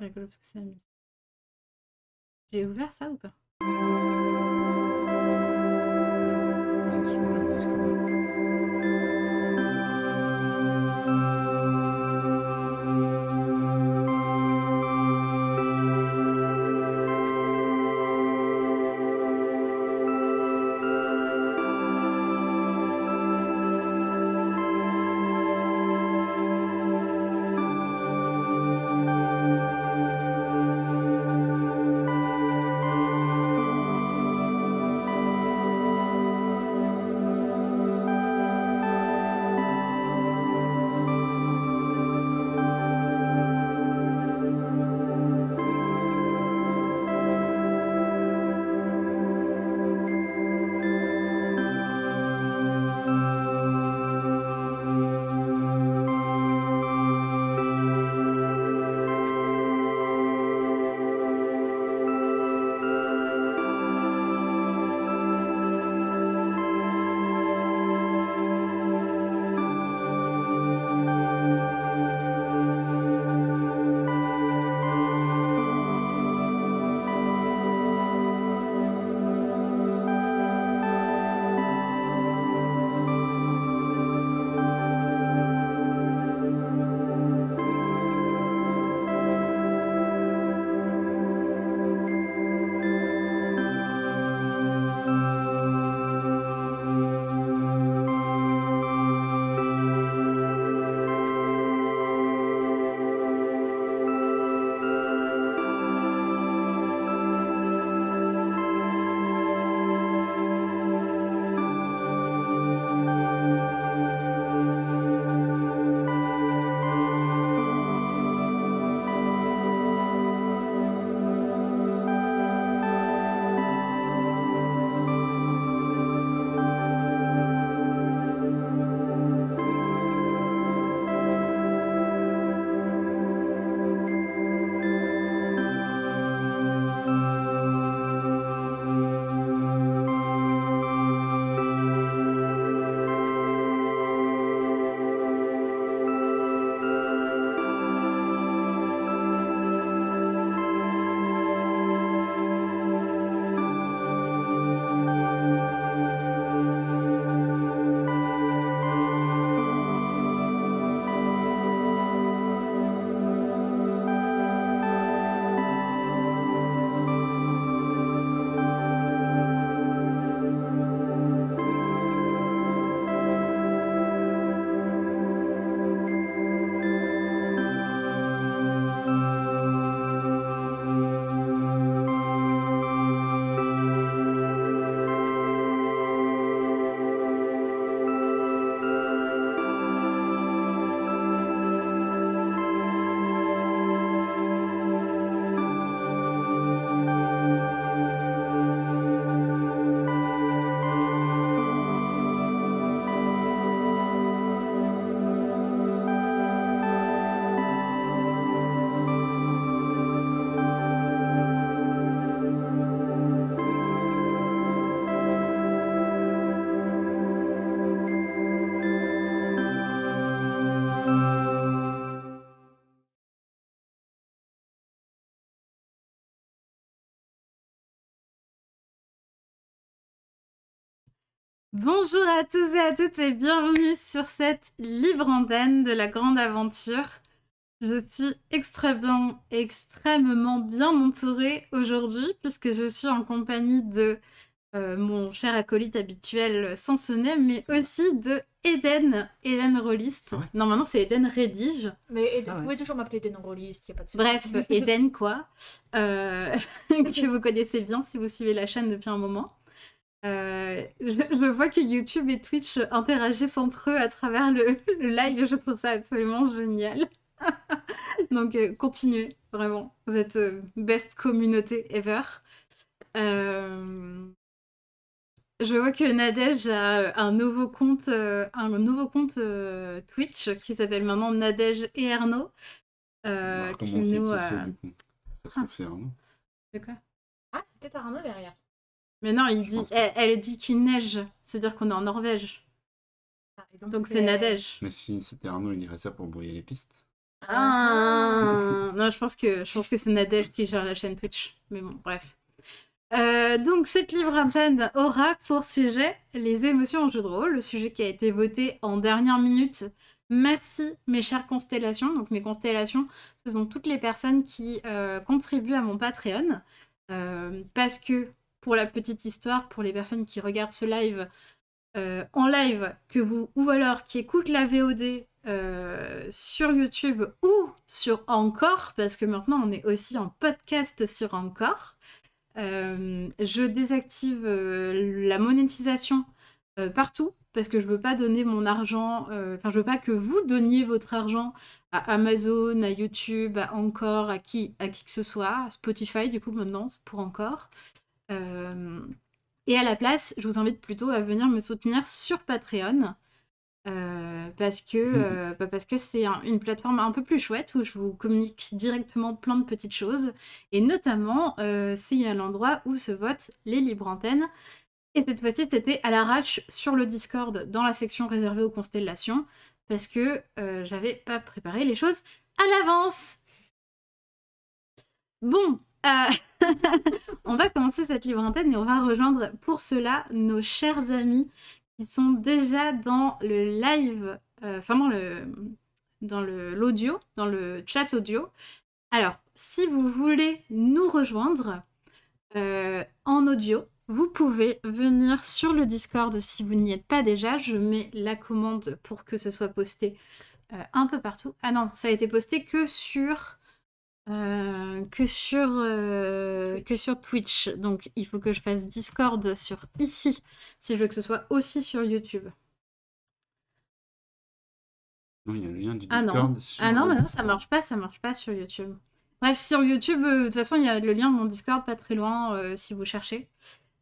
C'est rigolo parce que c'est musique. J'ai ouvert ça ou pas? Bonjour à tous et à toutes et bienvenue sur cette libre antenne de la grande aventure. Je suis extrêmement, extrêmement bien entourée aujourd'hui puisque je suis en compagnie de euh, mon cher acolyte habituel Sansonnet, mais aussi de Eden, Eden Rollist. Ouais non, maintenant c'est Eden Rédige. Mais Eden- Ah ouais. vous pouvez toujours m'appeler Eden Rollist, il n'y a pas de souci. Bref, Eden quoi, euh, que vous connaissez bien si vous suivez la chaîne depuis un moment. Euh, je, je vois que YouTube et Twitch interagissent entre eux à travers le, le live, je trouve ça absolument génial. Donc euh, continuez, vraiment, vous êtes euh, best communauté ever. Euh, Je vois que Nadège a un nouveau compte, euh, un nouveau compte euh, Twitch qui s'appelle maintenant Nadège et Arnaud. euh, qui comment c'est nous, qui euh, fait, du coup Ça se trouve, c'est Arnaud. C'est quoi? Ah, c'est peut-être Arnaud derrière. Mais non, il dit, elle, elle dit qu'il neige, c'est-à-dire qu'on est en Norvège. Ah, et Donc c'est Nadège. Mais si c'était Arnaud, il dirait ça pour brouiller les pistes. Ah. Non, je pense que, je pense que c'est Nadège qui gère la chaîne Twitch. Mais bon, bref. Euh, donc, cette libre antenne aura pour sujet les émotions en jeu de rôle, le sujet qui a été voté en dernière minute. Merci, mes chères constellations. Donc, mes constellations, ce sont toutes les personnes qui euh, contribuent à mon Patreon. Euh, parce que, pour la petite histoire, pour les personnes qui regardent ce live en live, que vous, ou alors qui écoutent la VOD sur YouTube ou sur Encore, parce que maintenant on est aussi en podcast sur Encore. Euh, je désactive euh, la monétisation euh, partout parce que je veux pas donner mon argent, enfin je veux pas que vous donniez votre argent à Amazon, à YouTube, à Encore, à qui, à qui que ce soit, à Spotify du coup maintenant pour Encore. Et à la place, je vous invite plutôt à venir me soutenir sur Patreon. parce que mmh. bah, parce que c'est une plateforme un peu plus chouette où je vous communique directement plein de petites choses et notamment c'est un endroit où se votent les libres antennes et cette fois-ci c'était à l'arrache sur le Discord dans la section réservée aux constellations parce que j'avais pas préparé les choses à l'avance. Bon, on va commencer cette libre antenne et on va rejoindre pour cela nos chers amis qui sont déjà dans le live, euh, enfin dans le dans l'audio, dans le chat audio. Alors, si vous voulez nous rejoindre euh, en audio, vous pouvez venir sur le Discord si vous n'y êtes pas déjà. Je mets la commande pour que ce soit posté euh, un peu partout. Ah non, ça a été posté que sur euh, que, sur, euh, que sur Twitch. Donc il faut que je fasse Discord sur ici, si je veux que ce soit aussi sur YouTube. Non, il y a le lien du ah Discord. Non. Ah non, mais non, ça marche pas, ça marche pas sur YouTube. Bref, sur YouTube, euh, de toute façon, il y a le lien de mon Discord pas très loin si vous cherchez.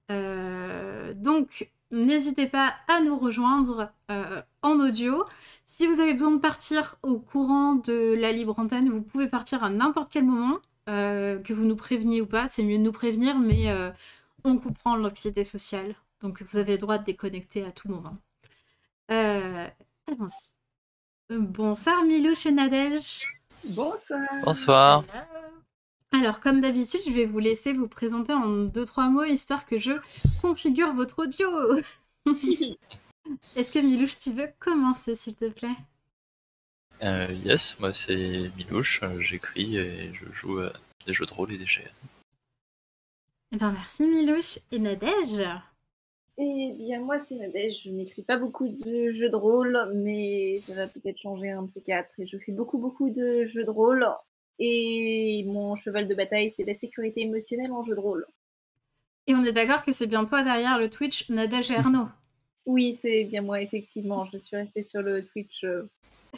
donc, n'hésitez pas à nous rejoindre euh, en audio. Si vous avez besoin de partir au courant de la libre antenne, vous pouvez partir à n'importe quel moment, euh, que vous nous préveniez ou pas. C'est mieux de nous prévenir, mais euh, on comprend l'anxiété sociale. Donc vous avez le droit de déconnecter à tout moment. Allons-y. Bonsoir Milouche et Nadège. Bonsoir. Bonsoir. Alors, comme d'habitude, je vais vous laisser vous présenter en deux, trois mots, histoire que je configure votre audio. Est-ce que Milouche, tu veux commencer, s'il te plaît? Euh, Yes, moi c'est Milouche, euh, j'écris et je joue à des jeux de rôle et des GN. Eh bien, merci Milouche. Et Nadège? Eh bien, moi c'est Nadège, je n'écris pas beaucoup de jeux de rôle, mais ça va peut-être changer un de ces quatre. Et je fais beaucoup, beaucoup de jeux de rôle et mon cheval de bataille, c'est la sécurité émotionnelle en jeu de rôle. Et on est d'accord que c'est bien toi derrière le Twitch Nadège et Arnaud Oui, c'est bien moi, effectivement. Je suis restée sur le Twitch euh,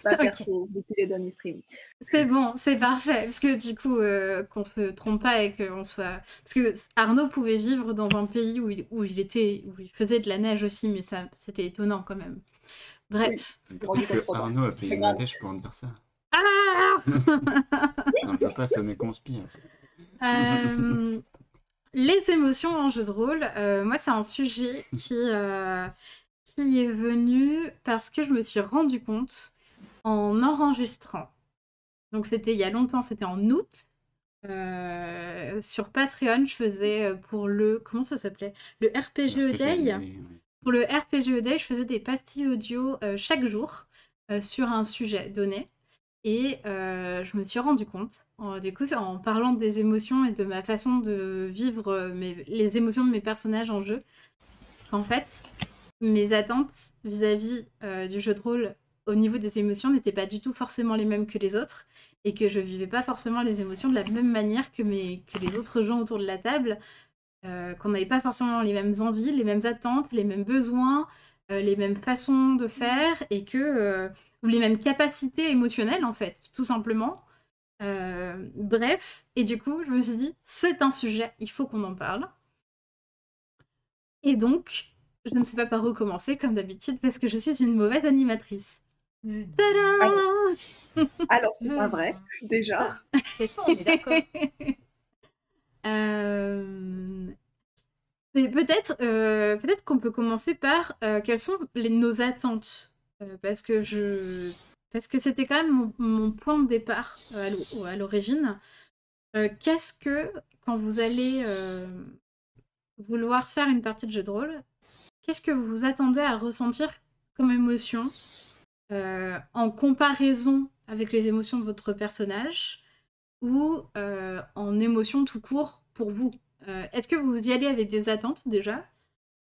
pas perso depuis les derniers streams. C'est bon, c'est parfait. Parce que du coup, euh, qu'on se trompe pas et qu'on soit. Parce que Arnaud pouvait vivre dans un pays où il, où il, était, où il faisait de la neige aussi, mais ça, c'était étonnant quand même. Bref. Arnaud a payé la neige pour en dire ça. Ah On peut pas sonner conspire. Euh, les émotions en jeu de rôle, euh, moi c'est un sujet qui, euh, qui est venu parce que je me suis rendu compte en enregistrant. Donc c'était il y a longtemps, c'était en août. sur Patreon, je faisais pour le comment ça s'appelait? Le RPG Day. Pour le RPG Day, je faisais des pastilles audio chaque jour sur un sujet donné. Et euh, je me suis rendu compte, du coup, en parlant des émotions et de ma façon de vivre euh, les émotions de mes personnages en jeu, qu'en fait, mes attentes vis-à-vis euh, du jeu de rôle au niveau des émotions n'étaient pas du tout forcément les mêmes que les autres, et que je vivais pas forcément les émotions de la même manière que, mes, que les autres gens autour de la table, qu'on n'avait pas forcément les mêmes envies, les mêmes attentes, les mêmes besoins, les mêmes façons de faire, et que ou les mêmes capacités émotionnelles en fait, tout simplement. Euh, bref, et du coup, je me suis dit, c'est un sujet, il faut qu'on en parle. Et donc, je ne sais pas par où commencer, comme d'habitude, parce que je suis une mauvaise animatrice. Tada Alors, c'est pas vrai, déjà. C'est faux, on est d'accord. euh... Peut-être euh, peut qu'on peut commencer par euh, quelles sont nos attentes euh, parce que je parce que c'était quand même mon, point de départ à l'o- à l'origine. Qu'est-ce que, quand vous allez vouloir faire une partie de jeu de rôle, qu'est-ce que vous vous attendez à ressentir comme émotion en comparaison avec les émotions de votre personnage ou en émotion tout court pour vous? Euh, Est-ce que vous y allez avec des attentes déjà?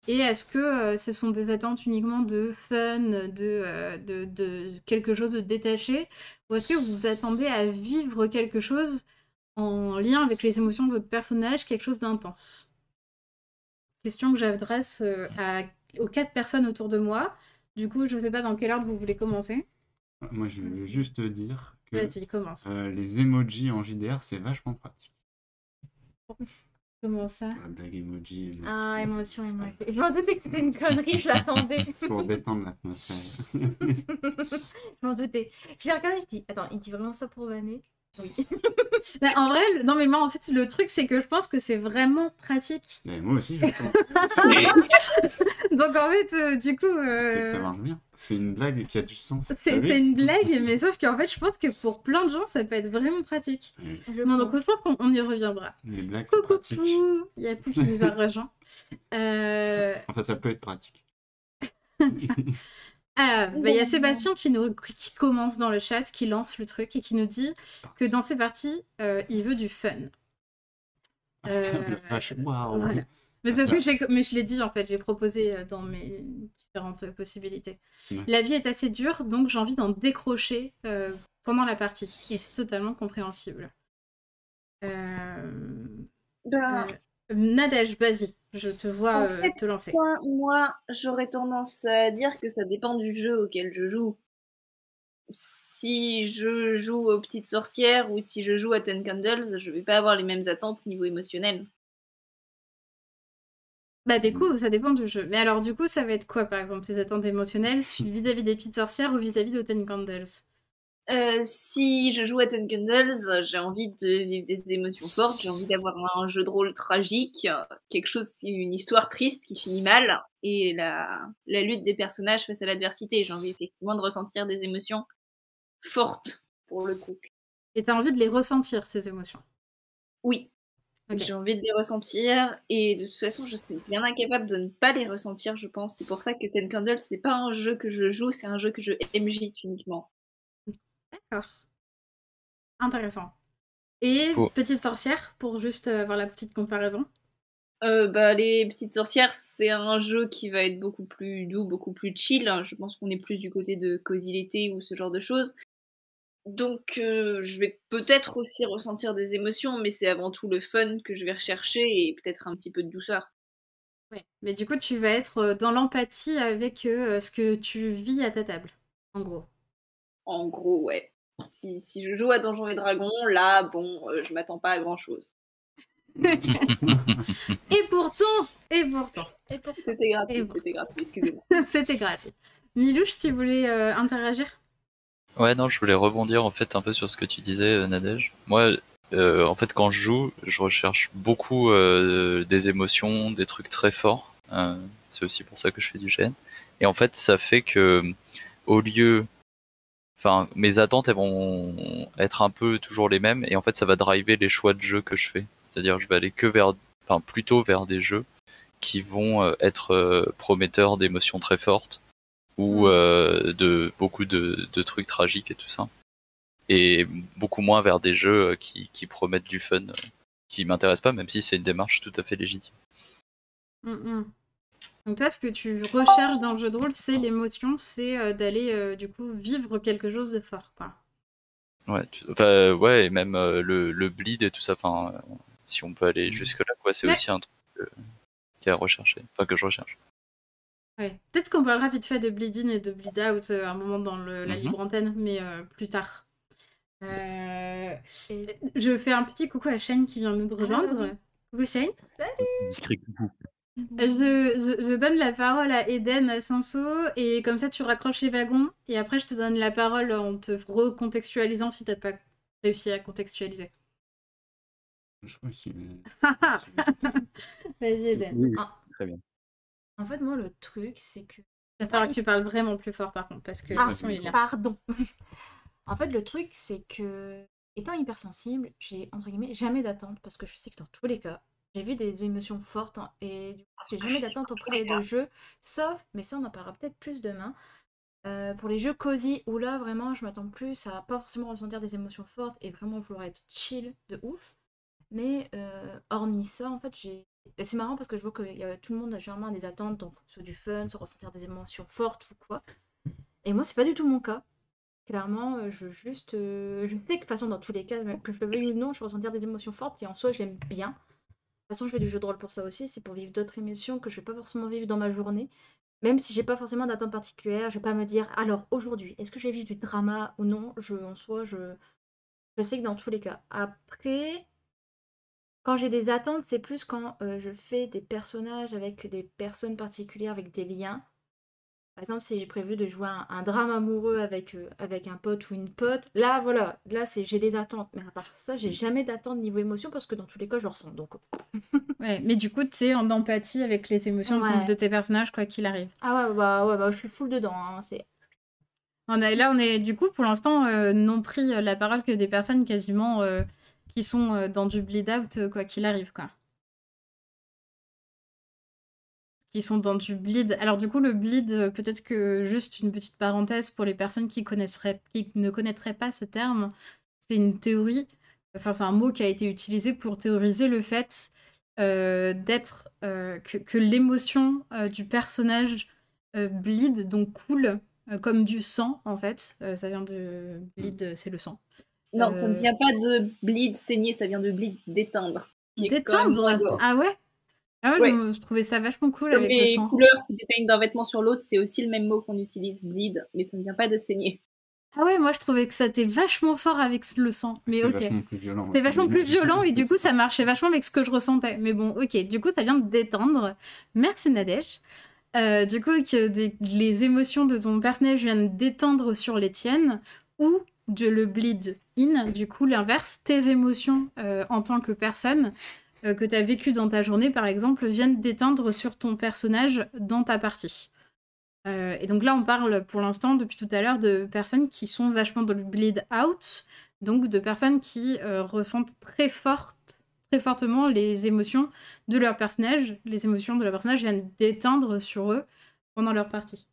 Et est-ce que euh, ce sont des attentes uniquement de fun, de, euh, de, de quelque chose de détaché? Ou est-ce que vous vous attendez à vivre quelque chose en lien avec les émotions de votre personnage, quelque chose d'intense? Question que j'adresse euh, à- aux quatre personnes autour de moi. Du coup, je ne sais pas dans quel ordre vous voulez commencer. Moi, je veux juste dire que Vas-y, commence. euh, les emojis en JDR, c'est vachement pratique. Comment ça? La blague emoji. Ah, émotion, émotion. Je m'en doutais que c'était une connerie, je l'attendais. Pour détendre l'atmosphère. je m'en doutais. Je l'ai regardé, je dis, attends, il dit vraiment ça pour vanner Oui. Mais en vrai, le- non mais moi en fait le truc c'est que je pense que c'est vraiment pratique. Mais moi aussi, je pense. Donc en fait euh, du coup euh, ça marche bien. C'est une blague qui a du sens. c'est une blague mais sauf qu'en fait je pense que pour plein de gens ça peut être vraiment pratique. Je Non donc je pense qu'on on y reviendra. Les blagues, Coucou. Pou, il y a Pou qui nous a rejoint. Euh, Enfin, ça peut être pratique. Alors, bah, il y a Sébastien qui, nous, qui commence dans le chat, qui lance le truc et qui nous dit que dans ses parties, euh, il veut du fun. Euh, waouh. Voilà. Mais c'est parce que mais je l'ai dit en fait, j'ai proposé euh, dans mes différentes possibilités. Ouais. La vie est assez dure, donc j'ai envie d'en décrocher euh, pendant la partie. Et c'est totalement compréhensible. Euh... Euh, Nadège, vas-y, je te vois En euh, fait, te lancer. moi, moi, j'aurais tendance à dire que ça dépend du jeu auquel je joue. Si je joue aux petites sorcières ou si je joue à Ten Candles, je vais pas avoir les mêmes attentes niveau émotionnel. Bah du coup, ça dépend du jeu. Mais alors du coup, ça va être quoi par exemple tes attentes émotionnelles? Vis-à-vis des petites sorcières ou vis-à-vis de Ten Candles? Euh, si je joue à Ten Candles, j'ai envie de vivre des émotions fortes, j'ai envie d'avoir un jeu de rôle tragique, quelque chose, une histoire triste qui finit mal, et la, la lutte des personnages face à l'adversité. J'ai envie effectivement de ressentir des émotions fortes, pour le coup. Et t'as envie de les ressentir, ces émotions? Oui, j'ai envie de les ressentir, et de toute façon, je serais bien incapable de ne pas les ressentir, je pense. C'est pour ça que Ten Candles, c'est pas un jeu que je joue, c'est un jeu que je MJ uniquement. D'accord. Intéressant. Et petite sorcière, pour juste euh, avoir la petite comparaison. Euh, bah, les petites sorcières, c'est un jeu qui va être beaucoup plus doux, beaucoup plus chill. Je pense qu'on est plus du côté de Cozy l'été ou ce genre de choses. Donc, euh, je vais peut-être aussi ressentir des émotions, mais c'est avant tout le fun que je vais rechercher et peut-être un petit peu de douceur. Ouais. Mais du coup, tu vas être euh, dans l'empathie avec euh, ce que tu vis à ta table, en gros. En gros, ouais. Si, si je joue à Donjons et Dragons, là, bon, euh, je m'attends pas à grand chose. Et pourtant, et pourtant, Et pour C'était gratuit, c'était gratuit, excusez-moi. c'était gratuit. Milouche, tu voulais euh, interagir? Ouais, non, je voulais rebondir en fait un peu sur ce que tu disais, euh, Nadège. Moi, euh, en fait, quand je joue, je recherche beaucoup euh, des émotions, des trucs très forts. Euh, c'est aussi pour ça que je fais du GN. Et en fait, ça fait que au lieu, enfin, mes attentes elles vont être un peu toujours les mêmes, et en fait, ça va driver les choix de jeu que je fais. C'est-à-dire, je vais aller que vers, enfin, plutôt vers des jeux qui vont euh, être euh, prometteurs d'émotions très fortes ou euh, de beaucoup de, de trucs tragiques et tout ça. Et beaucoup moins vers des jeux qui, qui promettent du fun, qui m'intéressent pas, même si c'est une démarche tout à fait légitime. Mm, mm. Donc toi, ce que tu recherches dans le jeu de rôle, c'est l'émotion, c'est euh, d'aller euh, du coup vivre quelque chose de fort, quoi. Ouais, tu- enfin, ouais, et même euh, le, le bleed et tout ça, enfin, euh, si on peut aller jusque là, quoi, c'est Ouais. aussi un truc qui est à rechercher, enfin que je recherche. Ouais. Peut-être qu'on parlera vite fait de Bleed In et de Bleed Out euh, un moment dans le- la Mhm. libre antenne, mais euh, plus tard. Euh, Je fais un petit coucou à Shane qui vient de nous rejoindre. Coucou Shane. Discret coucou. Je, je- je donne la parole à Eden Sanso et comme ça tu raccroches les wagons et après je te donne la parole en te recontextualisant si t'as pas réussi à contextualiser. Je crois qu'il Vas-y Eden. Oui, Ah. très bien. En fait, moi, le truc, c'est que Il va falloir que tu parles vraiment plus fort par contre, parce que Ah, il est là. Pardon. en fait, le truc, c'est que, étant hypersensible, j'ai, entre guillemets, jamais d'attente, parce que je sais que dans tous les cas, j'ai vu des émotions fortes, hein, et du coup, j'ai jamais d'attente auprès de jeux, sauf, mais ça, on en parlera peut-être plus demain, euh, pour les jeux cosy, où là, vraiment, je m'attends plus à pas forcément ressentir des émotions fortes, et vraiment vouloir être chill de ouf. Mais, euh, hormis ça, en fait, j'ai... C'est marrant parce que je vois que y a- tout le monde a généralement des attentes, donc soit du fun, soit ressentir des émotions fortes ou quoi. Et moi, c'est pas du tout mon cas. Clairement, euh, je juste. euh, je sais que de toute façon, dans tous les cas, que je le veuille ou non, je vais ressentir des émotions fortes et en soi, j'aime bien. De toute façon, je fais du jeu de rôle pour ça aussi, c'est pour vivre d'autres émotions que je vais pas forcément vivre dans ma journée. Même si j'ai pas forcément d'attente particulière, je vais pas me dire, alors aujourd'hui, est-ce que je vais vivre du drama ou non? Je, En soi, je, je sais que dans tous les cas. Après, quand j'ai des attentes, c'est plus quand euh, je fais des personnages avec des personnes particulières, avec des liens. Par exemple, si j'ai prévu de jouer un, un drame amoureux avec, euh, avec un pote ou une pote, là, voilà, là, c'est j'ai des attentes. Mais à part ça, j'ai jamais d'attente niveau émotion parce que dans tous les cas, je le ressens. Donc, Ouais, mais du coup, tu es en empathie avec les émotions de ton- Ouais. de tes personnages, quoi qu'il arrive. ah ouais, bah, ouais, bah, je suis full dedans. hein, c'est... On a, là, on est du coup, pour l'instant, euh, non pris euh, la parole que des personnes quasiment euh, qui sont dans du bleed out, quoi qu'il arrive, quoi. Qui sont dans du bleed. Alors, du coup, le bleed, euh, peut-être que juste une petite parenthèse pour les personnes qui, connaisseraient, qui ne connaîtraient pas ce terme, c'est une théorie, enfin, c'est un mot qui a été utilisé pour théoriser le fait euh, d'être. euh, que, que l'émotion euh, du personnage bleed, donc coule comme du sang en fait. Ça vient de bleed, c'est le sang. Non, ça ne vient pas de bleed saigner, ça vient de bleed d'éteindre. gore. Ah ouais? Ah ouais, Ouais. je, trouvais ça vachement cool Comme avec le les sang. couleurs qui dépeignent d'un vêtement sur l'autre, c'est aussi le même mot qu'on utilise, bleed, mais ça ne vient pas de saigner. Ah ouais, moi je trouvais que ça était vachement fort avec le sang. Mais C'est ok. vachement plus violent. C'était vachement plus violent et du coup ça marchait vachement avec ce que je ressentais. Mais bon, ok, du coup ça vient de détendre. Merci Nadège. Euh, du coup, que des- les émotions de ton personnage viennent détendre sur les tiennes ou de le bleed in, du coup l'inverse, tes émotions euh, en tant que personne euh, que tu as vécu dans ta journée par exemple viennent déteindre sur ton personnage dans ta partie. Euh, et donc là, on parle pour l'instant, depuis tout à l'heure, de personnes qui sont vachement dans le bleed out, donc de personnes qui euh, ressentent très forte, très fortement les émotions de leur personnage. Les émotions de leur personnage viennent d'éteindre sur eux pendant leur partie.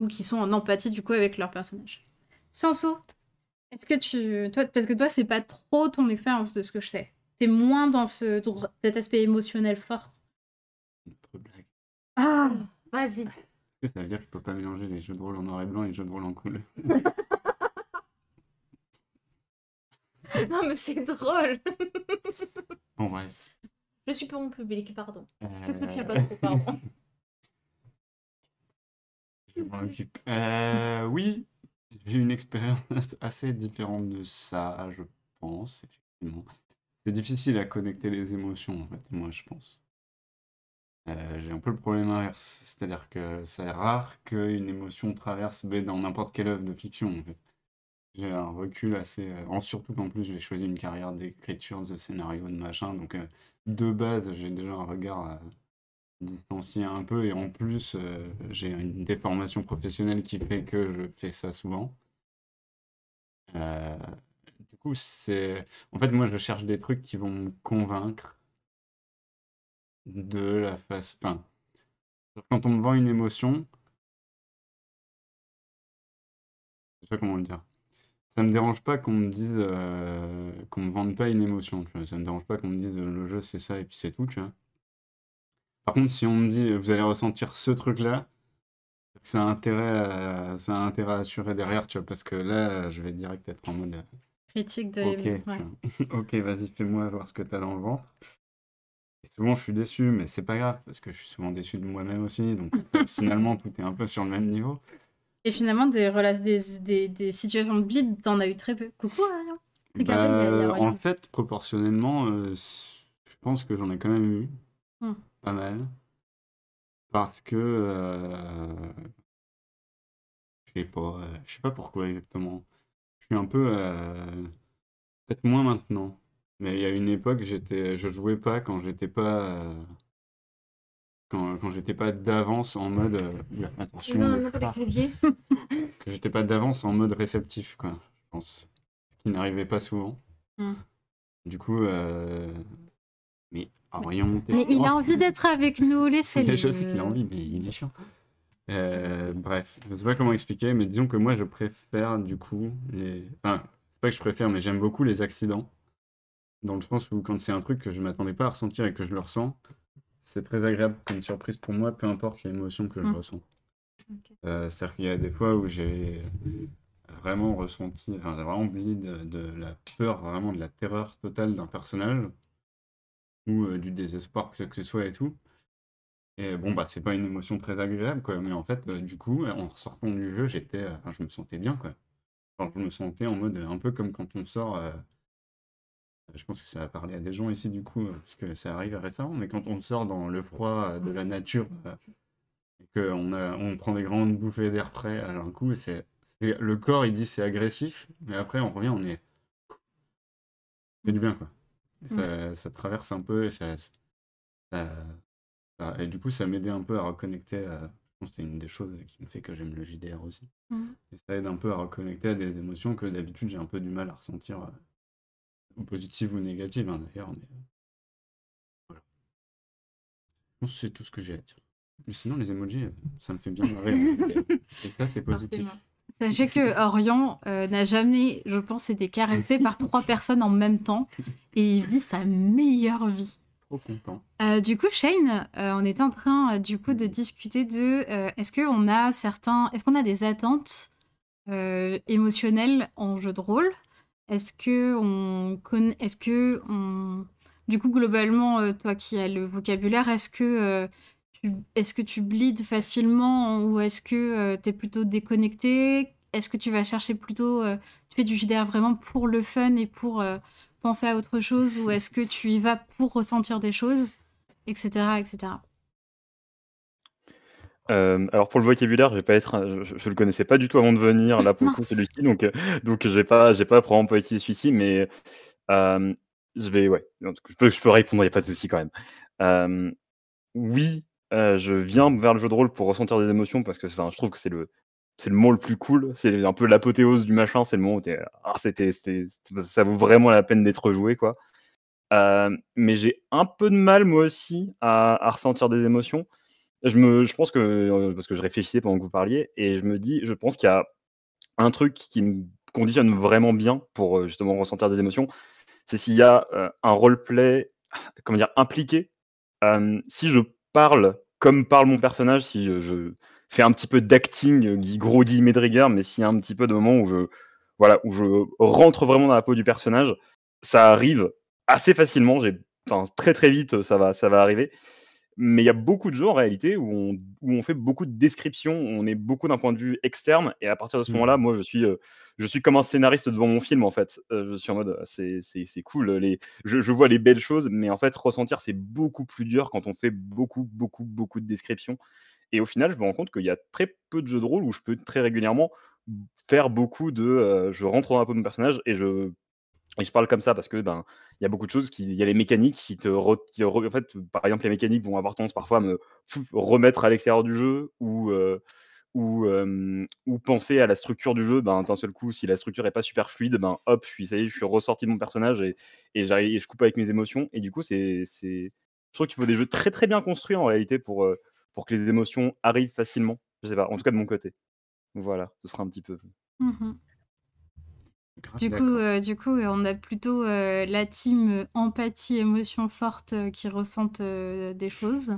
Ou qui sont en empathie du coup avec leur personnage. Sanso, est-ce que tu. Toi, parce que toi, c'est pas trop ton expérience de ce que je sais. T'es moins dans ce, cet aspect émotionnel fort. Autre blague. Ah Vas-y. Est-ce que ça veut dire qu'il faut pas mélanger les jeux de rôle en noir et blanc et les jeux de rôle en couleur? Non, mais c'est drôle. Bon, bref. Je suis pour mon public, pardon. Euh, Je me souviens pas trop, pardon? Je m'en occupe. Euh, oui, j'ai eu une expérience assez différente de ça, je pense, effectivement. C'est difficile à connecter les émotions, en fait, moi, je pense. Euh, j'ai un peu le problème inverse, c'est-à-dire que c'est rare qu'une émotion traverse ben, dans n'importe quelle œuvre de fiction. J'ai un recul assez... euh, en- surtout qu'en plus, j'ai choisi une carrière d'écriture, de scénario, de machin, donc euh, de base, j'ai déjà un regard distancié un peu, et en plus, j'ai une déformation professionnelle qui fait que je fais ça souvent. C'est... En fait, moi, je cherche des trucs qui vont me convaincre de la face... Enfin, quand on me vend une émotion, pas comment le dire. Ça me dérange pas qu'on me dise euh, qu'on me vende pas une émotion. Ça me dérange pas qu'on me dise le jeu c'est ça et puis c'est tout, tu vois. Par contre, si on me dit vous allez ressentir ce truc-là, intérêt ça a intérêt à assurer derrière, tu vois, parce que là, je vais direct être en mode euh, Critique de ok, tu vois. ok, vas-y, fais-moi voir ce que t'as dans le ventre. Et souvent, je suis déçu, mais c'est pas grave, parce que je suis souvent déçu de moi-même aussi, donc en fait, finalement, tout est un peu sur le même niveau. Et finalement, des, rela- des, des, des situations de bleed, t'en as eu très peu. Coucou, Ariane. Regardez, il y a- il y a Bah, rien. en fait, proportionnellement, euh, c- je pense que j'en ai quand même eu Hmm. pas mal. Parce que euh, je sais pas, euh, je sais pas pourquoi exactement. Je suis un peu euh, peut-être moins maintenant. Mais il y a une époque, j'étais, je jouais pas quand j'étais pas euh, quand, quand j'étais pas d'avance en mode euh, oula, attention Non, non, pas les chat. claviers. que j'étais pas d'avance en mode réceptif quoi je pense ce qui n'arrivait pas souvent Hmm. du coup euh, mais Orion t'es Mais il a envie d'être avec nous, laissez-le. je sais qu'il a envie mais il est chiant Euh, bref je sais pas comment expliquer mais disons que moi je préfère du coup les enfin c'est pas que je préfère mais j'aime beaucoup les accidents dans le sens où quand c'est un truc que je m'attendais pas à ressentir et que je le ressens c'est très agréable comme surprise pour moi peu importe l'émotion que je Hmm. ressens euh, C'est-à-dire qu'il y a des fois où j'ai vraiment ressenti, enfin, j'ai vraiment oublié de, de la peur, vraiment de la terreur totale d'un personnage, ou euh, du désespoir, que ce que ce soit et tout. Et bon, bah, c'est pas une émotion très agréable, quoi, mais en fait, euh, du coup, en sortant du jeu, j'étais, euh, enfin, je me sentais bien, quoi. Je me sentais en mode, euh, un peu comme quand on sort, euh, je pense que ça a parlé à des gens ici, du coup, euh, parce que ça arrive récemment, mais quand on sort dans le froid euh, de la nature, euh, et qu'on a, on prend des grandes bouffées d'air frais à un coup, c'est, c'est- le corps il dit c'est agressif, mais après on revient, on est. C'est du bien quoi. Et ça, ça traverse un peu, et, ça, ça- ça- et du coup ça m'aidait un peu à reconnecter. À, je pense que c'est une des choses qui me fait que j'aime le JDR aussi. Mhm. Et ça aide un peu à reconnecter à des émotions que d'habitude j'ai un peu du mal à ressentir, euh, ou positives ou négatives hein, d'ailleurs. Mais euh, voilà. Je pense que c'est tout ce que j'ai à dire. Mais sinon, les emojis, euh, ça me fait bien fait. Et ça, c'est positif. Sachez que Orion euh, n'a jamais, je pense, été caressé par trois personnes en même temps et il vit sa meilleure vie. Trop content. Euh, du coup, Shane, euh, on était en train euh, du coup de discuter de est-ce qu'on a certains, est-ce qu'on a des attentes émotionnelles en jeu de rôle? Est-ce que on connaît, est-ce que on, du coup globalement, toi qui as le vocabulaire, est-ce que tu, est-ce que tu bleeds facilement ou est-ce que tu es plutôt déconnecté? Est-ce que tu vas chercher plutôt, tu fais du JDR vraiment pour le fun et pour euh, penser à autre chose ou est-ce que tu y vas pour ressentir des choses, etc., etc. Euh, alors pour le vocabulaire, je vais pas être, je, je le connaissais pas du tout avant de venir là pour celui-ci, donc euh, donc j'ai pas j'ai pas vraiment pas utilisé celui-ci, mais euh, je vais ouais, je peux je peux répondre, y a pas de souci quand même. Euh, oui, je viens vers le jeu de rôle pour ressentir des émotions parce que je trouve que c'est le c'est le moment le plus cool, c'est un peu l'apothéose du machin, c'est le moment où ah c'était ça vaut vraiment la peine d'être joué quoi. Euh, mais j'ai un peu de mal moi aussi à, ressentir des émotions. Je, me, je pense que, euh, parce que je réfléchissais pendant que vous parliez, et je me dis, je pense qu'il y a un truc qui me conditionne vraiment bien pour euh, justement ressentir des émotions, c'est s'il y a un roleplay, comment dire, impliqué. Si je parle comme parle mon personnage, si je fais un petit peu d'acting, euh, gui- gros guillemets de rigueur, mais s'il y a un petit peu de moment où je, voilà, où je rentre vraiment dans la peau du personnage, ça arrive assez facilement. J'ai, enfin, très très vite, ça va, ça va arriver. Mais il y a beaucoup de jeux en réalité où on, où on fait beaucoup de descriptions, on est beaucoup d'un point de vue externe, et à partir de ce Mhm. moment-là, moi je suis, euh, je suis comme un scénariste devant mon film en fait. Euh, je suis en mode, c'est, c'est, c'est cool, les, je, je vois les belles choses, mais en fait, ressentir c'est beaucoup plus dur quand on fait beaucoup, beaucoup, beaucoup de descriptions. Et au final, je me rends compte qu'il y a très peu de jeux de rôle où je peux très régulièrement faire beaucoup de. je rentre dans la peau de mon personnage et je, et je parle comme ça parce que ben il y a beaucoup de choses qui, il y a les mécaniques qui te, re- qui en fait, par exemple, les mécaniques vont avoir tendance parfois à me remettre à l'extérieur du jeu ou ou, ou penser à la structure du jeu. Ben d'un seul coup, si la structure est pas super fluide, ben hop, je suis ça y est, je suis ressorti de mon personnage et et et je coupe avec mes émotions. Et du coup, c'est c'est, je trouve qu'il faut des jeux très très bien construits en réalité pour pour que les émotions arrivent facilement. Je sais pas, en tout cas de mon côté. Voilà, ce sera un petit peu. Grave Du coup, euh, du coup, on a plutôt euh, la team empathie, émotion forte euh, qui ressentent euh, des choses.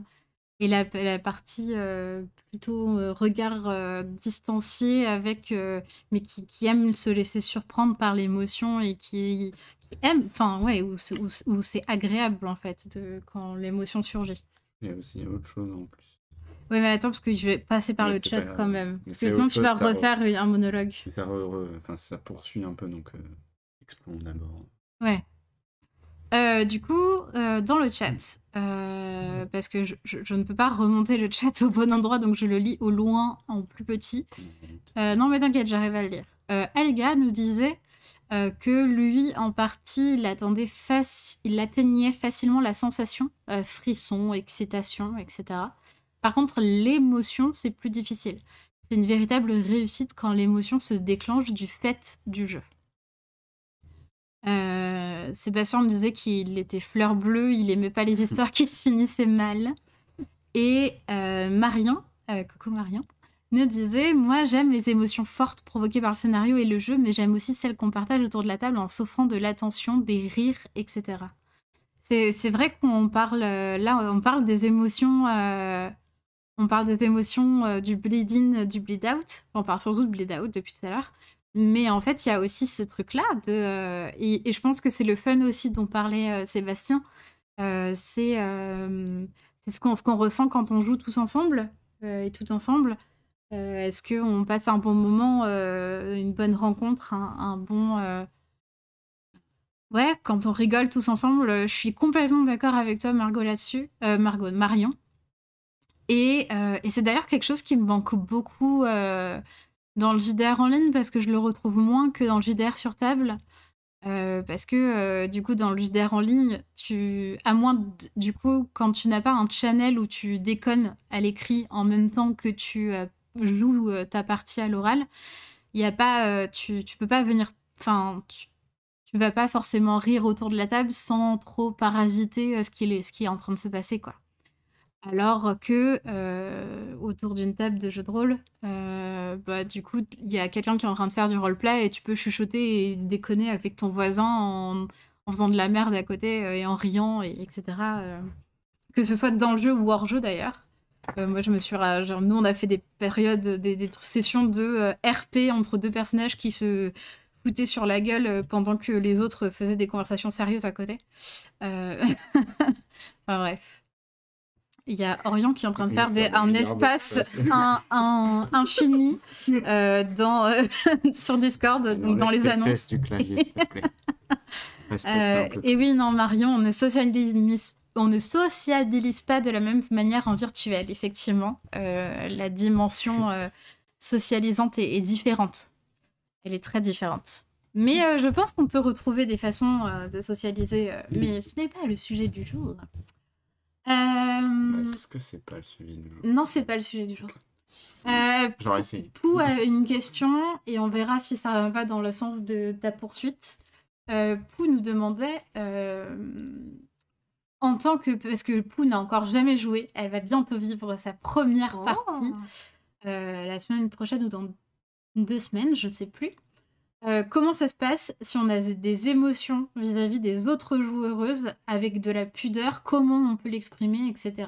Et la, la partie euh, plutôt euh, regard euh, distancié avec, euh, mais qui, qui aime se laisser surprendre par l'émotion et qui, qui aime, enfin ouais, où, c'est- où, c'est- où c'est agréable en fait de, quand l'émotion surgit. Il y a aussi autre chose en plus. Ouais, mais attends, parce que je vais passer par Ouais, le chat pas quand même. Parce que sinon, tu vas re- refaire un monologue. Ça, re- enfin, ça poursuit un peu, donc euh, explorons d'abord. Ouais. Euh, du coup, euh, dans le chat, euh, parce que je, je- je ne peux pas remonter le chat au bon endroit, donc je le lis au loin en plus petit. Non, mais t'inquiète, j'arrive à le lire. Alga nous disait euh, que lui, en partie, il attendait il atteignait facilement la sensation, euh, frisson, excitation, etc. Par contre, l'émotion, c'est plus difficile. C'est une véritable réussite quand l'émotion se déclenche du fait du jeu. Euh, Sébastien me disait qu'il était fleur bleue, il aimait pas les histoires qui se finissaient mal. Et euh, Marion, euh, coucou Marion, nous disait Moi, j'aime les émotions fortes provoquées par le scénario et le jeu, mais j'aime aussi celles qu'on partage autour de la table en s'offrant de l'attention, des rires, etc. C'est vrai qu'on parle, euh, là, on parle des émotions, on parle des émotions euh, du bleed in, du bleed out. On parle surtout de bleed out depuis tout à l'heure. Mais en fait, il y a aussi ce truc-là. Euh, et, je pense que c'est le fun aussi dont parlait euh, Sébastien. Euh, c'est euh, ce qu'on ce ressent quand on joue tous ensemble euh, et tout ensemble. Euh, Est-ce qu'on passe un bon moment, euh, une bonne rencontre, un, bon. euh, Ouais, quand on rigole tous ensemble, euh, je suis complètement d'accord avec toi, Margot, là-dessus. Euh, Margot, Marion. Et, euh, et c'est d'ailleurs quelque chose qui me manque beaucoup euh, dans le JDR en ligne parce que je le retrouve moins que dans le JDR sur table. Euh, parce que du coup, dans le JDR en ligne, tu, à moins du coup, quand tu n'as pas un channel où tu déconnes à l'écrit en même temps que tu joues ta partie à l'oral, il a pas, tu, tu peux pas venir, enfin, tu, tu vas pas forcément rire autour de la table sans trop parasiter ce qui est, ce qui est en train de se passer, quoi. Alors que autour d'une table de jeu de rôle, bah, du coup, il y a quelqu'un qui est en train de faire du roleplay et tu peux chuchoter et déconner avec ton voisin en, faisant de la merde à côté et en riant, et, etc. que ce soit dans le jeu ou hors jeu d'ailleurs. Moi, je me suis. Genre, nous, on a fait des périodes, des, sessions de RP entre deux personnages qui se foutaient sur la gueule pendant que les autres faisaient des conversations sérieuses à côté. Enfin, bref. Il y a Orion qui est en train de faire des- un espace un, un- infini euh, dans, euh, sur Discord, donc dans les annonces. Du clavier, s'il te plaît. Euh, et oui, non, Marion, on ne sociabilise, on ne sociabilise pas de la même manière en virtuel, effectivement. La dimension socialisante est, est différente. Elle est très différente. Mais je pense qu'on peut retrouver des façons de socialiser, mais ce n'est pas le sujet du jour. Euh, Est-ce que c'est pas le suivi du jour Non, c'est pas le sujet du jour. Euh, J'aurais essayé. Pou a une question et on verra si ça va dans le sens de ta poursuite. Euh, Pou nous demandait, euh, en tant que. Parce que Pou n'a encore jamais joué, elle va bientôt vivre sa première Oh. partie euh, la semaine prochaine ou dans deux semaines, je ne sais plus. Euh, comment ça se passe si on a des émotions vis-à-vis des autres joueuses avec de la pudeur? Comment on peut l'exprimer, etc.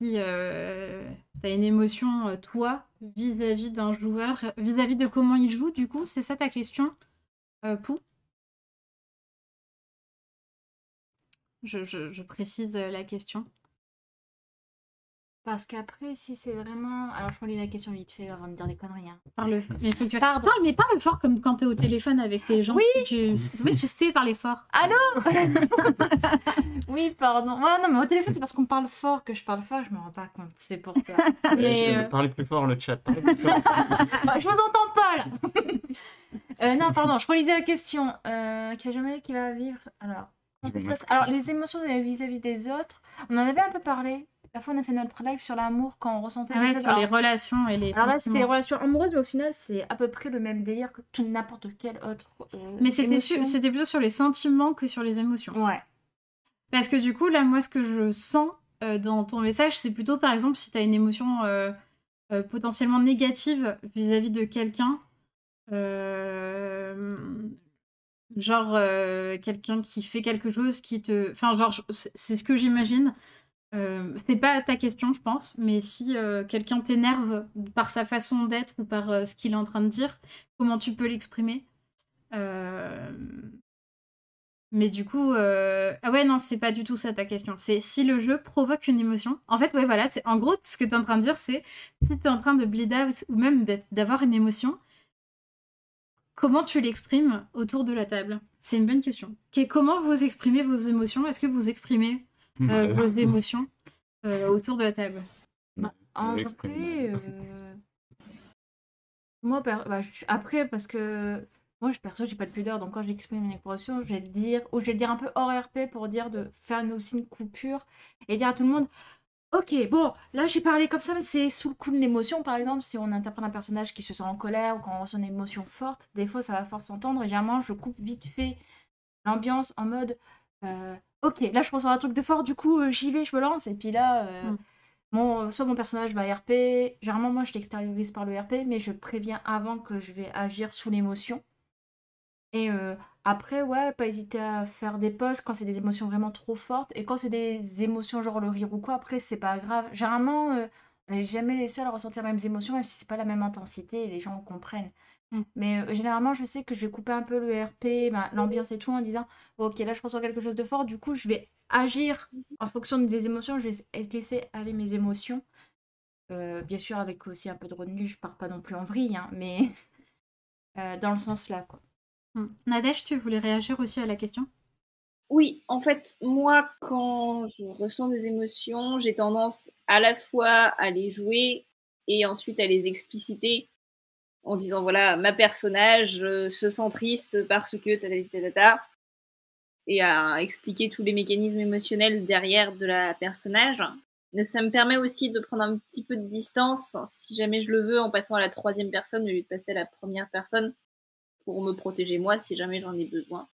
Si euh, une émotion, euh, toi, vis-à-vis d'un joueur, vis-à-vis de comment il joue, du coup, c'est ça ta question, euh, Pou? Je, précise la question. Parce qu'après, si c'est vraiment. Alors, je relis la question vite fait avant de dire des conneries. hein. Parle, mais, faut que tu- Pardon. Parle, mais parle fort comme quand tu es au téléphone avec tes gens. Oui. Tu, c'est vrai que tu sais parler fort. Allô? Oui, pardon. Ouais, non, mais au téléphone, c'est parce qu'on parle fort que je parle fort, je me rends pas compte. C'est pour ça. Mais, euh, Parlez plus fort, le chat. Plus fort. bah, je vous entends pas là Euh, Non, pardon, je relisais la question. Euh, qui jamais, qui va vivre. Alors, Alors, les émotions vis-à-vis des autres, on en avait un peu parlé. La fois, on a fait notre live sur l'amour quand on ressentait Ah ouais, sur les relations et les alors là, c'était les relations amoureuses, mais au final, c'est à peu près le même délire que tout n'importe quel autre. euh, Mais c'était sur- c'était plutôt sur les sentiments que sur les émotions. Ouais. Parce que du coup, là, moi, ce que je sens euh, dans ton message, c'est plutôt, par exemple, si tu as une émotion euh, potentiellement négative vis-à-vis de quelqu'un, genre quelqu'un qui fait quelque chose qui te... Enfin, genre, c'est ce que j'imagine. Euh, c'est pas ta question, je pense, mais si euh, quelqu'un t'énerve par sa façon d'être ou par euh, ce qu'il est en train de dire, comment tu peux l'exprimer? Euh, mais du coup, ah ouais, non, c'est pas du tout ça ta question. C'est si le jeu provoque une émotion. En fait, ouais, voilà, en gros, ce que tu es en train de dire, c'est si tu es en train de bleed out ou même d'avoir une émotion, comment tu l'exprimes autour de la table? C'est une bonne question. Que- comment vous exprimez vos émotions? Est-ce que vous exprimez euh, vos émotions euh, autour de la table En Je l'exprime. vrai, euh, moi, per- bah, je suis- après, parce que moi, je perso, j'ai pas de pudeur, donc quand j'exprime une émotion, je vais le dire, ou je vais le dire un peu hors RP pour dire de faire une, aussi une coupure et dire à tout le monde Ok, bon, là j'ai parlé comme ça, mais c'est sous le coup de l'émotion, par exemple, si on interprète un personnage qui se sent en colère ou quand on ressent une émotion forte, des fois ça va fort s'entendre, et généralement je coupe vite fait l'ambiance en mode, euh, ok, là je pense à un truc de fort, du coup euh, j'y vais, je me lance, et puis là, euh, Mm. mon, soit mon personnage va RP, généralement moi je l'extériorise par le RP, mais je préviens avant que je vais agir sous l'émotion. Et euh, après, ouais, pas hésiter à faire des pauses quand c'est des émotions vraiment trop fortes. Et quand c'est des émotions genre le rire ou quoi, après, c'est pas grave. Généralement, on n'est jamais les seuls à ressentir les mêmes émotions, même si c'est pas la même intensité et les gens comprennent. Mm. Mais euh, généralement, je sais que je vais couper un peu le RP, ben, l'ambiance et tout, en disant Ok, là, je ressens quelque chose de fort, du coup, je vais agir en fonction des émotions, je vais laisser aller mes émotions. Euh, bien sûr, avec aussi un peu de retenue, je pars pas non plus en vrille, hein, mais euh, dans le sens là, quoi. Hmm. Nadège, tu voulais réagir aussi à la question? Oui, en fait, moi, quand je ressens des émotions, j'ai tendance à la fois à les jouer et ensuite à les expliciter en disant voilà, ma personnage euh, se sent triste parce que ta ta ta ta et à expliquer tous les mécanismes émotionnels derrière de la personnage. Mais ça me permet aussi de prendre un petit peu de distance, si jamais je le veux, en passant à la troisième personne au lieu de passer à la première personne pour me protéger moi si jamais j'en ai besoin.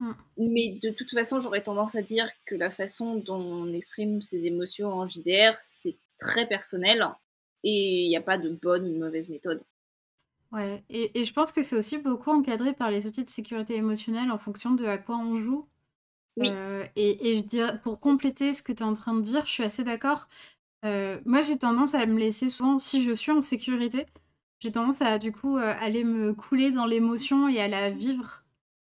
Mm. Mais de toute façon, j'aurais tendance à dire que la façon dont on exprime ses émotions en JDR, c'est très personnel et il n'y a pas de bonne ou de mauvaise méthode. Ouais, et, et je pense que c'est aussi beaucoup encadré par les outils de sécurité émotionnelle en fonction de à quoi on joue. Oui. Euh, et, et je dirais, pour compléter ce que tu es en train de dire, je suis assez d'accord. Euh, moi, j'ai tendance à me laisser souvent, si je suis en sécurité, j'ai tendance à du coup euh, aller me couler dans l'émotion et à la vivre,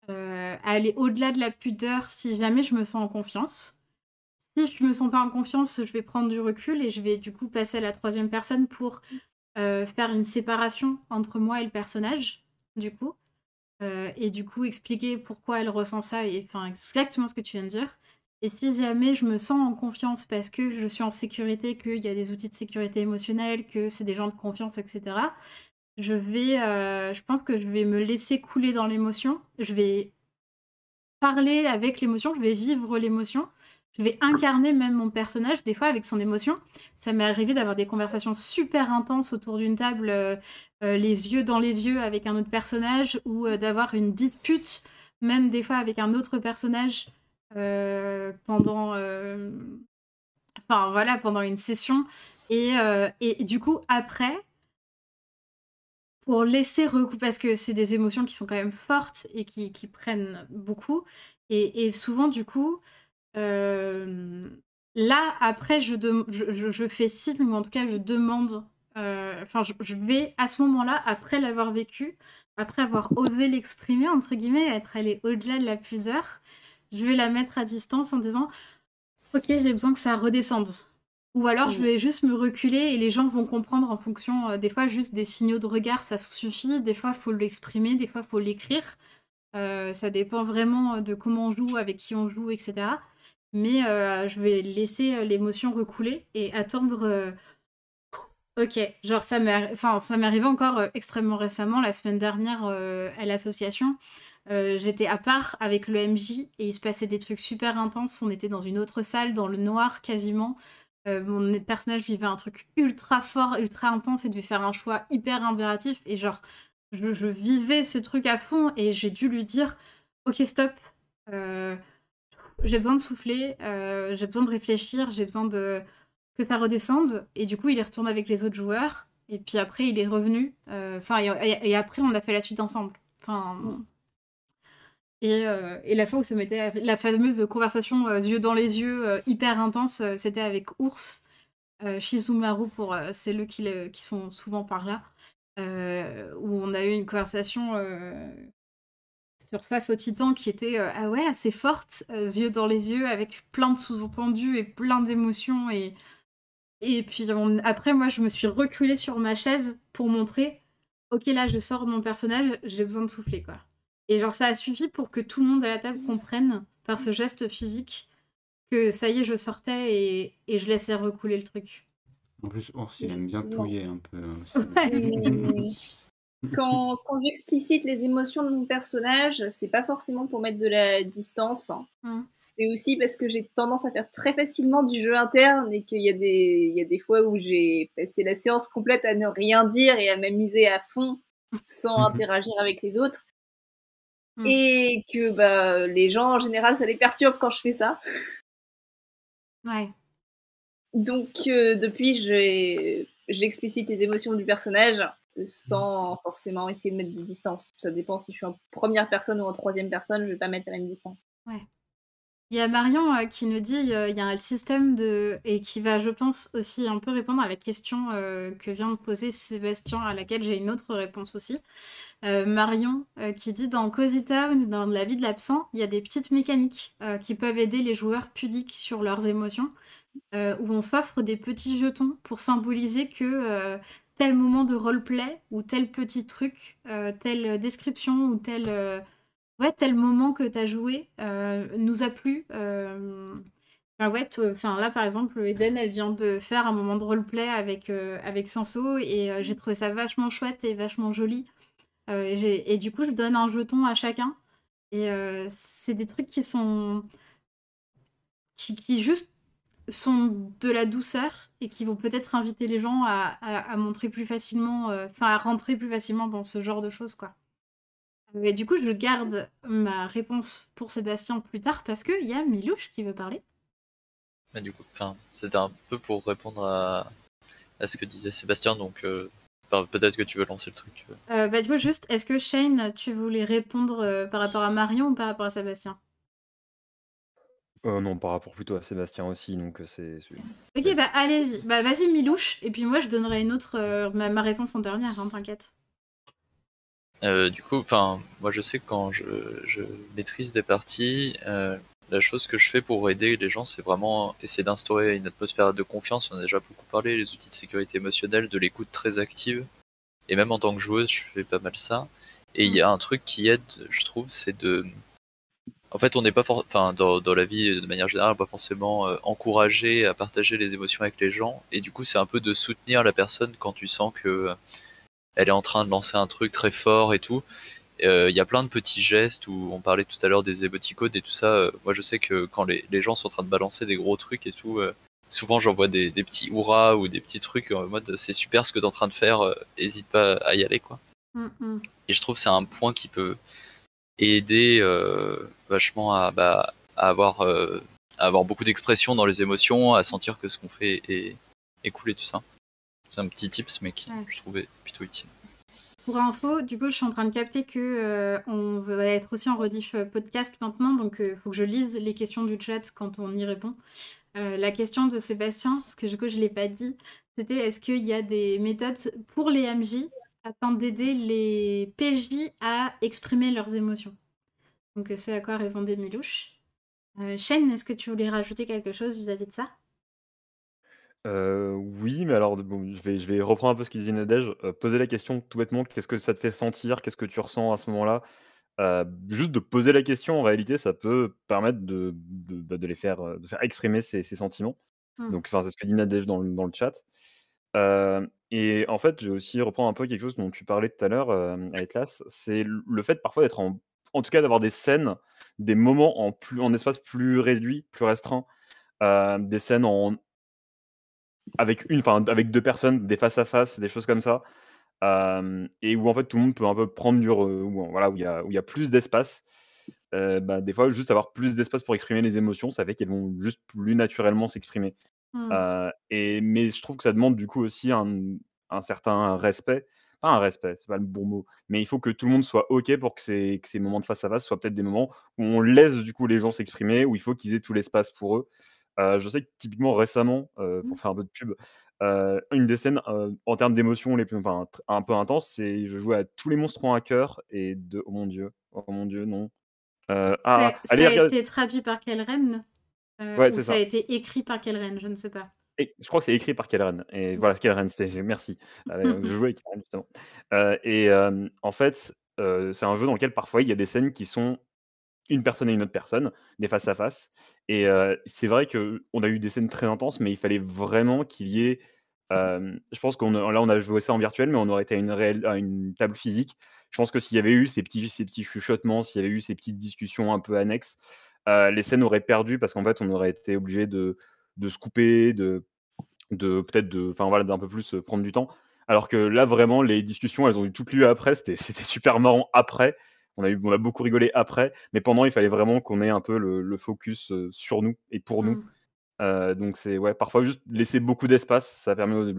à aller au-delà de la pudeur si jamais je me sens en confiance. Si je me sens pas en confiance, je vais prendre du recul et je vais du coup passer à la troisième personne pour euh, faire une séparation entre moi et le personnage, du coup. Euh, et du coup expliquer pourquoi elle ressent ça et enfin exactement ce que tu viens de dire. Et si jamais je me sens en confiance parce que je suis en sécurité, qu'il y a des outils de sécurité émotionnelle, que c'est des gens de confiance, etc., je vais, euh, je pense que je vais me laisser couler dans l'émotion. Je vais parler avec l'émotion, je vais vivre l'émotion. Je vais incarner même mon personnage, des fois avec son émotion. Ça m'est arrivé d'avoir des conversations super intenses autour d'une table, euh, euh, les yeux dans les yeux avec un autre personnage, ou euh, d'avoir une dispute, même des fois avec un autre personnage pendant, enfin voilà, pendant une session. Et, du coup, après, pour laisser recouper, parce que c'est des émotions qui sont quand même fortes et qui, prennent beaucoup. Et souvent, du coup, euh, là, après, je, dem- je, je- je fais signe, ou en tout cas, je demande. Enfin, je, je vais à ce moment-là, après l'avoir vécu, après avoir osé l'exprimer, entre guillemets, être allé au-delà de la pudeur, je vais la mettre à distance en disant Ok, j'ai besoin que ça redescende. Ou alors, je Mhm. vais juste me reculer et les gens vont comprendre en fonction. euh, des fois, juste des signaux de regard, ça suffit. Des fois, il faut l'exprimer, des fois, il faut l'écrire. Euh, ça dépend vraiment de comment on joue, avec qui on joue, etc. Mais euh, je vais laisser euh, l'émotion recouler et attendre. euh, Ok, genre ça m'est enfin, ça m'est arrivé encore euh, extrêmement récemment, la semaine dernière euh, à l'association. Euh, J'étais à part avec le MJ et il se passait des trucs super intenses. On était dans une autre salle, dans le noir quasiment. Euh, mon personnage vivait un truc ultra fort, ultra intense et devait faire un choix hyper impératif. Et genre, je, je vivais ce truc à fond et j'ai dû lui dire Ok, stop. Euh, j'ai besoin de souffler, euh, j'ai besoin de réfléchir, j'ai besoin de que ça redescende. Et du coup, il est retourné avec les autres joueurs. Et puis après, il est revenu. Euh, Enfin, et, et- et après, on a fait la suite ensemble. Enfin. Et, euh, et la fois où se mettait la fameuse conversation yeux dans les yeux hyper intense, c'était avec Ours, Shizumaru pour euh, celles qui, le- qui sont souvent par là, euh, où on a eu une conversation euh, sur Face au Titan qui était euh, ah ouais assez forte, yeux dans les yeux, avec plein de sous-entendus et plein d'émotions et puis après moi je me suis reculée sur ma chaise pour montrer ok là je sors de mon personnage, j'ai besoin de souffler quoi. Et genre ça a suffi pour que tout le monde à la table comprenne par ce geste physique que ça y est je sortais et, et je laissais recouler le truc. En plus, Ours, il aime bien touiller un peu. aussi. Ouais. Mmh. quand, quand j'explicite les émotions de mon personnage, c'est pas forcément pour mettre de la distance. hein. Mm. C'est aussi parce que j'ai tendance à faire très facilement du jeu interne et qu'il y, a des- il y a des fois où j'ai passé la séance complète à ne rien dire et à m'amuser à fond sans Mhm. interagir avec les autres. Mm. Et que bah, les gens, en général, ça les perturbe quand je fais ça. Ouais. Donc, euh, depuis, j'explicite les émotions du personnage sans forcément essayer de mettre de distance. Ça dépend si je suis en première personne ou en troisième personne, je vais pas mettre la même distance. Il y a Marion euh, qui nous dit euh, il y a un système de. et qui va, je pense, aussi un peu répondre à la question que vient de poser Sébastien, à laquelle j'ai une autre réponse aussi. Marion qui dit dans Cozy Town, dans la vie de l'absent, il y a des petites mécaniques qui peuvent aider les joueurs pudiques sur leurs émotions, euh, où on s'offre des petits jetons pour symboliser que euh, tel moment de roleplay ou tel petit truc, euh, telle description ou tel. ouais, tel moment que tu as joué nous a plu. Enfin, ouais, enfin, là, par exemple, Eden, elle vient de faire un moment de roleplay avec, avec Sanso et j'ai trouvé ça vachement chouette et vachement joli. Et, du coup, je donne un jeton à chacun. Et c'est des trucs qui sont. qui juste sont de la douceur et qui vont peut-être inviter les gens à, à- à montrer plus facilement, euh, enfin, à rentrer plus facilement dans ce genre de choses, quoi. Et du coup, je garde ma réponse pour Sébastien plus tard parce qu'il y a Milouche qui veut parler. Mais du coup, enfin, c'était un peu pour répondre à, à ce que disait Sébastien, donc euh, peut-être que tu veux lancer le truc. Euh, bah, du coup, juste, est-ce que Shane, tu voulais répondre euh, par rapport à Marion ou par rapport à Sébastien? Euh, non, par rapport plutôt à Sébastien aussi, donc euh, c'est. c'est- Ok, bah allez-y. Bah vas-y, Milouche. Et puis moi, je donnerai une autre, euh, ma, ma réponse en dernière, hein, t'inquiète. Euh, du coup, enfin, moi je sais que quand je, je maîtrise des parties, euh, la chose que je fais pour aider les gens, c'est vraiment essayer d'instaurer une atmosphère de confiance. On en a déjà beaucoup parlé, les outils de sécurité émotionnelle, de l'écoute très active. Et même en tant que joueuse, je fais pas mal ça. Et il y a un truc qui aide, je trouve, c'est de. En fait, on n'est pas enfin, dans, dans la vie de manière générale, pas forcément euh, encouragé à partager les émotions avec les gens. Et du coup, c'est un peu de soutenir la personne quand tu sens que euh, elle est en train de lancer un truc très fort et tout. Euh, Il y a plein de petits gestes où on parlait tout à l'heure des émoticônes et tout ça. Euh, moi, je sais que quand les, les gens sont en train de balancer des gros trucs et tout, souvent j'envoie des, des petits hurrahs ou des petits trucs en mode c'est super ce que t'es en train de faire, hésite pas à y aller quoi. Mm, mm. Et je trouve que c'est un point qui peut aider euh, vachement à, bah, à avoir, euh, à avoir beaucoup d'expression dans les émotions, à sentir que ce qu'on fait est, est cool et tout ça. C'est un petit tips, mais qui Ouais. je trouvais plutôt utile. Pour info, du coup, je suis en train de capter que euh, on va être aussi en rediff euh, podcast maintenant, donc il faut que je lise les questions du chat quand on y répond. Euh, la question de Sébastien, parce que du coup, je l'ai pas dit, c'était est-ce qu'il y a des méthodes pour les MJ afin d'aider les PJ à exprimer leurs émotions? Donc, ce à quoi répondait Milouche. Euh, Shane, est-ce que tu voulais rajouter quelque chose vis-à-vis de ça? Euh, oui, mais alors, bon, je vais, je vais reprendre un peu ce qu'il disait Nadège. euh, poser la question tout bêtement, qu'est-ce que ça te fait sentir, qu'est-ce que tu ressens à ce moment-là? Euh, juste de poser la question, en réalité, ça peut permettre de, de, bah, de les faire, de faire exprimer ses, ses sentiments. Hmm. Donc, c'est ce que dit Nadège dans, le- dans le chat. Et en fait, je vais aussi reprendre un peu quelque chose dont tu parlais tout à l'heure, Atlas. C'est le fait parfois d'être en, en tout cas d'avoir des scènes, des moments en plus, en espace plus réduit, plus restreint, euh, des scènes en, avec une, enfin avec deux personnes, des face à face, des choses comme ça, euh, et où en fait tout le monde peut un peu prendre du, où, voilà, où il y a, où il y a plus d'espace. Euh, bah, des fois, juste avoir plus d'espace pour exprimer les émotions, ça fait qu'elles vont juste plus naturellement s'exprimer. Euh, et mais je trouve que ça demande du coup aussi un, un certain respect. Pas un respect, c'est pas le bon mot, mais il faut que tout le monde soit OK pour que ces, que ces moments de face à face soient peut-être des moments où on laisse du coup les gens s'exprimer, où il faut qu'ils aient tout l'espace pour eux. Euh, je sais que typiquement récemment, euh, pour Mmh. faire un peu de pub, euh, une des scènes en termes d'émotions les plus, enfin, un peu intenses, c'est je jouais à tous les monstres ont un cœur et de oh mon dieu, oh mon dieu, non. Ah, ça, allez, ça a regardez- été traduit par quelle reine? Ouais, Ou c'est ça a été écrit par quelle reine? Je ne sais pas. Et je crois que c'est écrit par Kelren. Et voilà, Kelren, c'était merci. Euh, je jouais avec Kelren, justement. Euh, et euh, en fait, euh, c'est un jeu dans lequel parfois il y a des scènes qui sont une personne et une autre personne, des face à face. Et euh, c'est vrai que on a eu des scènes très intenses, mais il fallait vraiment qu'il y ait je pense qu'on là, on a joué ça en virtuel, mais on aurait été à une, réelle, à une table physique. Je pense que s'il y avait eu ces petits, ces petits chuchotements, s'il y avait eu ces petites discussions un peu annexes, les scènes auraient perdu parce qu'en fait, on aurait été obligé de, de se couper, de, de peut-être de, enfin voilà, d'un peu plus prendre du temps. Alors que là, vraiment, les discussions, elles ont eu toutes lieu après. C'était, c'était super marrant après. On a, eu, on a beaucoup rigolé après, mais pendant, il fallait vraiment qu'on ait un peu le, focus sur nous et pour nous. Mmh. Euh, donc c'est ouais, parfois juste laisser beaucoup d'espace, ça permet,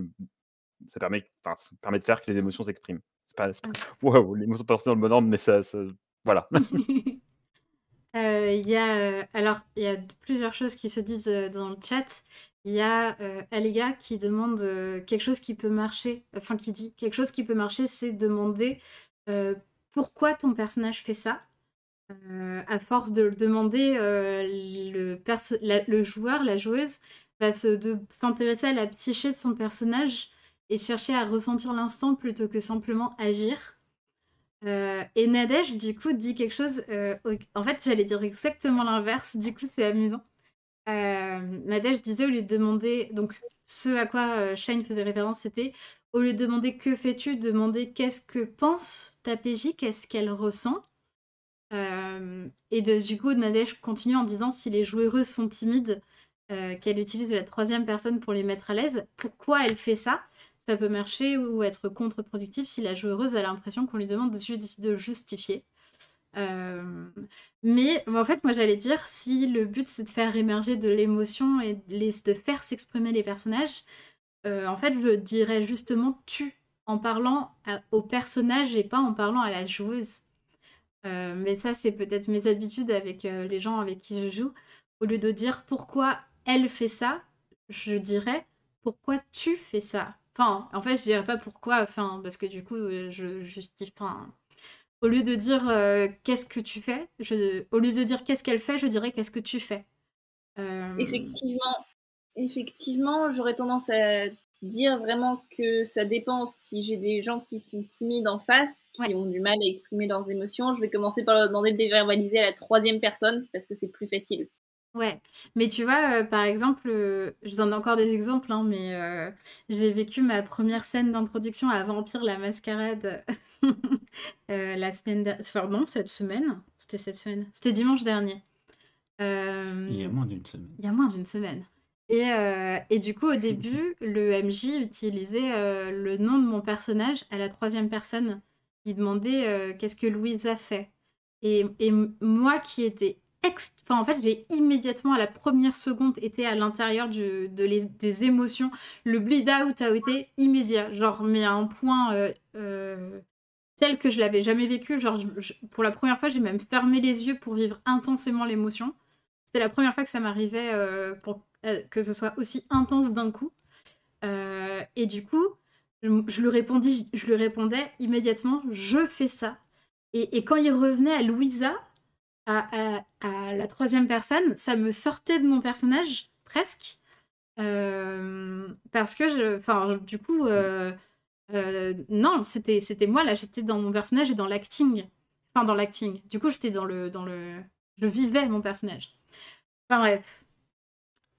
ça permet, ça permet de faire que les émotions s'expriment. C'est pas, pas... Wow, l'émotion passe dans le bon ordre, mais ça, ça... voilà. Euh, il y a, euh, alors, il y a plusieurs choses qui se disent dans le chat. Il y a Aliga qui demande quelque chose qui peut marcher, enfin qui dit quelque chose qui peut marcher, c'est demander pourquoi ton personnage fait ça. Euh, à force de le demander, euh, le, le, joueur, la joueuse, va s'intéresser à la psyché de son personnage et chercher à ressentir l'instant plutôt que simplement agir. Euh, et Nadège, du coup, dit quelque chose. en fait, j'allais dire exactement l'inverse, du coup, c'est amusant. Nadège disait au lieu de demander. Donc, ce à quoi Shane faisait référence, c'était au lieu de demander que fais-tu, demander qu'est-ce que pense ta PJ, qu'est-ce qu'elle ressent. Euh, et de, du coup, Nadège continue en disant si les joueuses sont timides, euh, qu'elle utilise la troisième personne pour les mettre à l'aise. Pourquoi elle fait ça? Ça peut marcher ou être contre-productif si la joueuse a l'impression qu'on lui demande de, justifier. Euh, mais en fait, moi j'allais dire, si le but c'est de faire émerger de l'émotion et de, faire s'exprimer les personnages, en fait, je dirais justement tu en parlant au personnage et pas en parlant à la joueuse. Euh, mais ça, c'est peut-être mes habitudes avec euh, les gens avec qui je joue. Au lieu de dire pourquoi elle fait ça, je dirais pourquoi tu fais ça. Enfin, en fait, je dirais pas pourquoi, enfin, parce que du coup, euh, je justifie. Enfin, au lieu de dire qu'est-ce que tu fais, je... au lieu de dire qu'est-ce qu'elle fait, je dirais qu'est-ce que tu fais. Effectivement, effectivement, j'aurais tendance à dire vraiment que ça dépend. Si j'ai des gens qui sont timides en face, qui ont du mal à exprimer leurs émotions, je vais commencer par leur demander de déverbaliser à la troisième personne parce que c'est plus facile. Ouais, mais tu vois, euh, par exemple, euh, je donne encore des exemples, hein, mais euh, j'ai vécu ma première scène d'introduction à Vampire la Mascarade la semaine dernière. Enfin, non, cette semaine. C'était cette semaine. C'était dimanche dernier. Il y a moins d'une semaine. Il y a moins d'une semaine. Et, euh, et, du coup, au début, le MJ utilisait euh, le nom de mon personnage à la troisième personne. Il demandait euh, qu'est-ce que Louise a fait. Et, et moi qui étais En fait, j'ai immédiatement, à la première seconde, été à l'intérieur de des émotions. Le bleed out a été immédiat. Genre, mais à un point tel que je l'avais jamais vécu. Genre, pour la première fois, j'ai même fermé les yeux pour vivre intensément l'émotion. C'était la première fois que ça m'arrivait pour euh, que ce soit aussi intense d'un coup. Euh, et du coup, je, lui répondis, je lui répondais immédiatement, je fais ça. Et, quand il revenait à Louisa, à, la troisième personne, ça me sortait de mon personnage presque. Euh, parce que, enfin, du coup, non, c'était, c'était moi là, j'étais dans mon personnage et dans l'acting. Enfin, dans l'acting. Du coup, j'étais dans le, dans le, je vivais mon personnage. Enfin bref,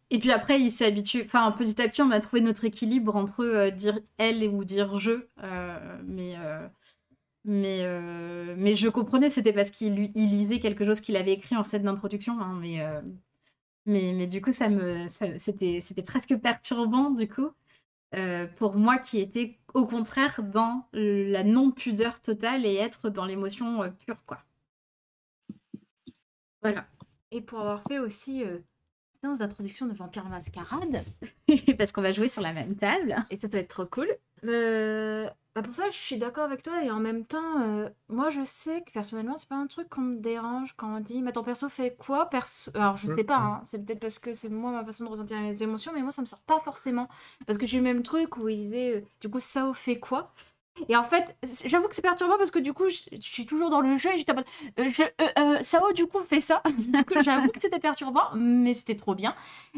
et puis après, il s'est habitué. Enfin, petit à petit, on a trouvé notre équilibre entre euh, dire elle ou dire je. Euh, mais, euh, mais, mais je comprenais, c'était parce qu'il lisait quelque chose qu'il avait écrit en scène d'introduction. Hein, mais, mais, mais du coup, ça me, c'était, c'était presque perturbant, du coup, pour moi qui était au contraire dans la non-pudeur totale et être dans l'émotion pure, quoi. Voilà. Et pour avoir fait aussi séance d'introduction de Vampire Mascarade. Parce qu'on va jouer sur la même table. Et ça, va être trop cool. Euh, bah pour ça, je suis d'accord avec toi. Et en même temps, euh, moi, je sais que personnellement, c'est pas un truc qu'on me dérange quand on dit Mais ton perso fait quoi? Perso... Alors, je sais pas. Hein. c'est peut-être parce que c'est moi ma façon de ressentir mes émotions. Mais moi, ça me sort pas forcément. Parce que j'ai eu le même truc où il disait euh, Du coup, Sao fait quoi? Et en fait, j'avoue que c'est perturbant parce que du coup, je, suis toujours dans le jeu et j'étais en mode, euh, je, euh, euh, Sao du coup fait ça. j'avoue que c'était perturbant, mais c'était trop bien.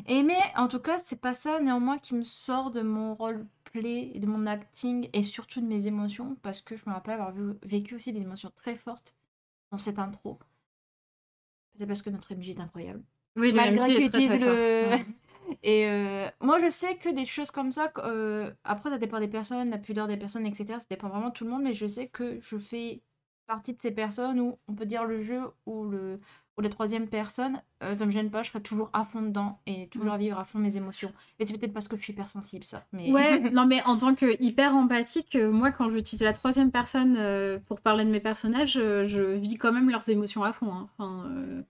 Et mais en tout cas, c'est pas ça néanmoins qui me sort de mon de mon acting et surtout de mes émotions parce que je me rappelle avoir vécu aussi des émotions très fortes dans cette intro. C'est parce que notre MJ est incroyable. Oui, malgré qu'il utilise le. Et euh, moi, je sais que des choses comme ça, euh, après, ça dépend des personnes, la pudeur des personnes, etc. Ça dépend vraiment de tout le monde, mais je sais que je fais partie de ces personnes où on peut dire le jeu ou le ou la troisième personne, euh, ça me gêne pas, je serai toujours à fond dedans et toujours à vivre à fond mes émotions. Mais c'est peut-être parce que je suis hypersensible, ça. Mais... Ouais, non, mais en tant que hyper empathique, euh, moi, quand j'utilise la troisième personne euh, pour parler de mes personnages, euh, je vis quand même leurs émotions à fond. hein. Enfin,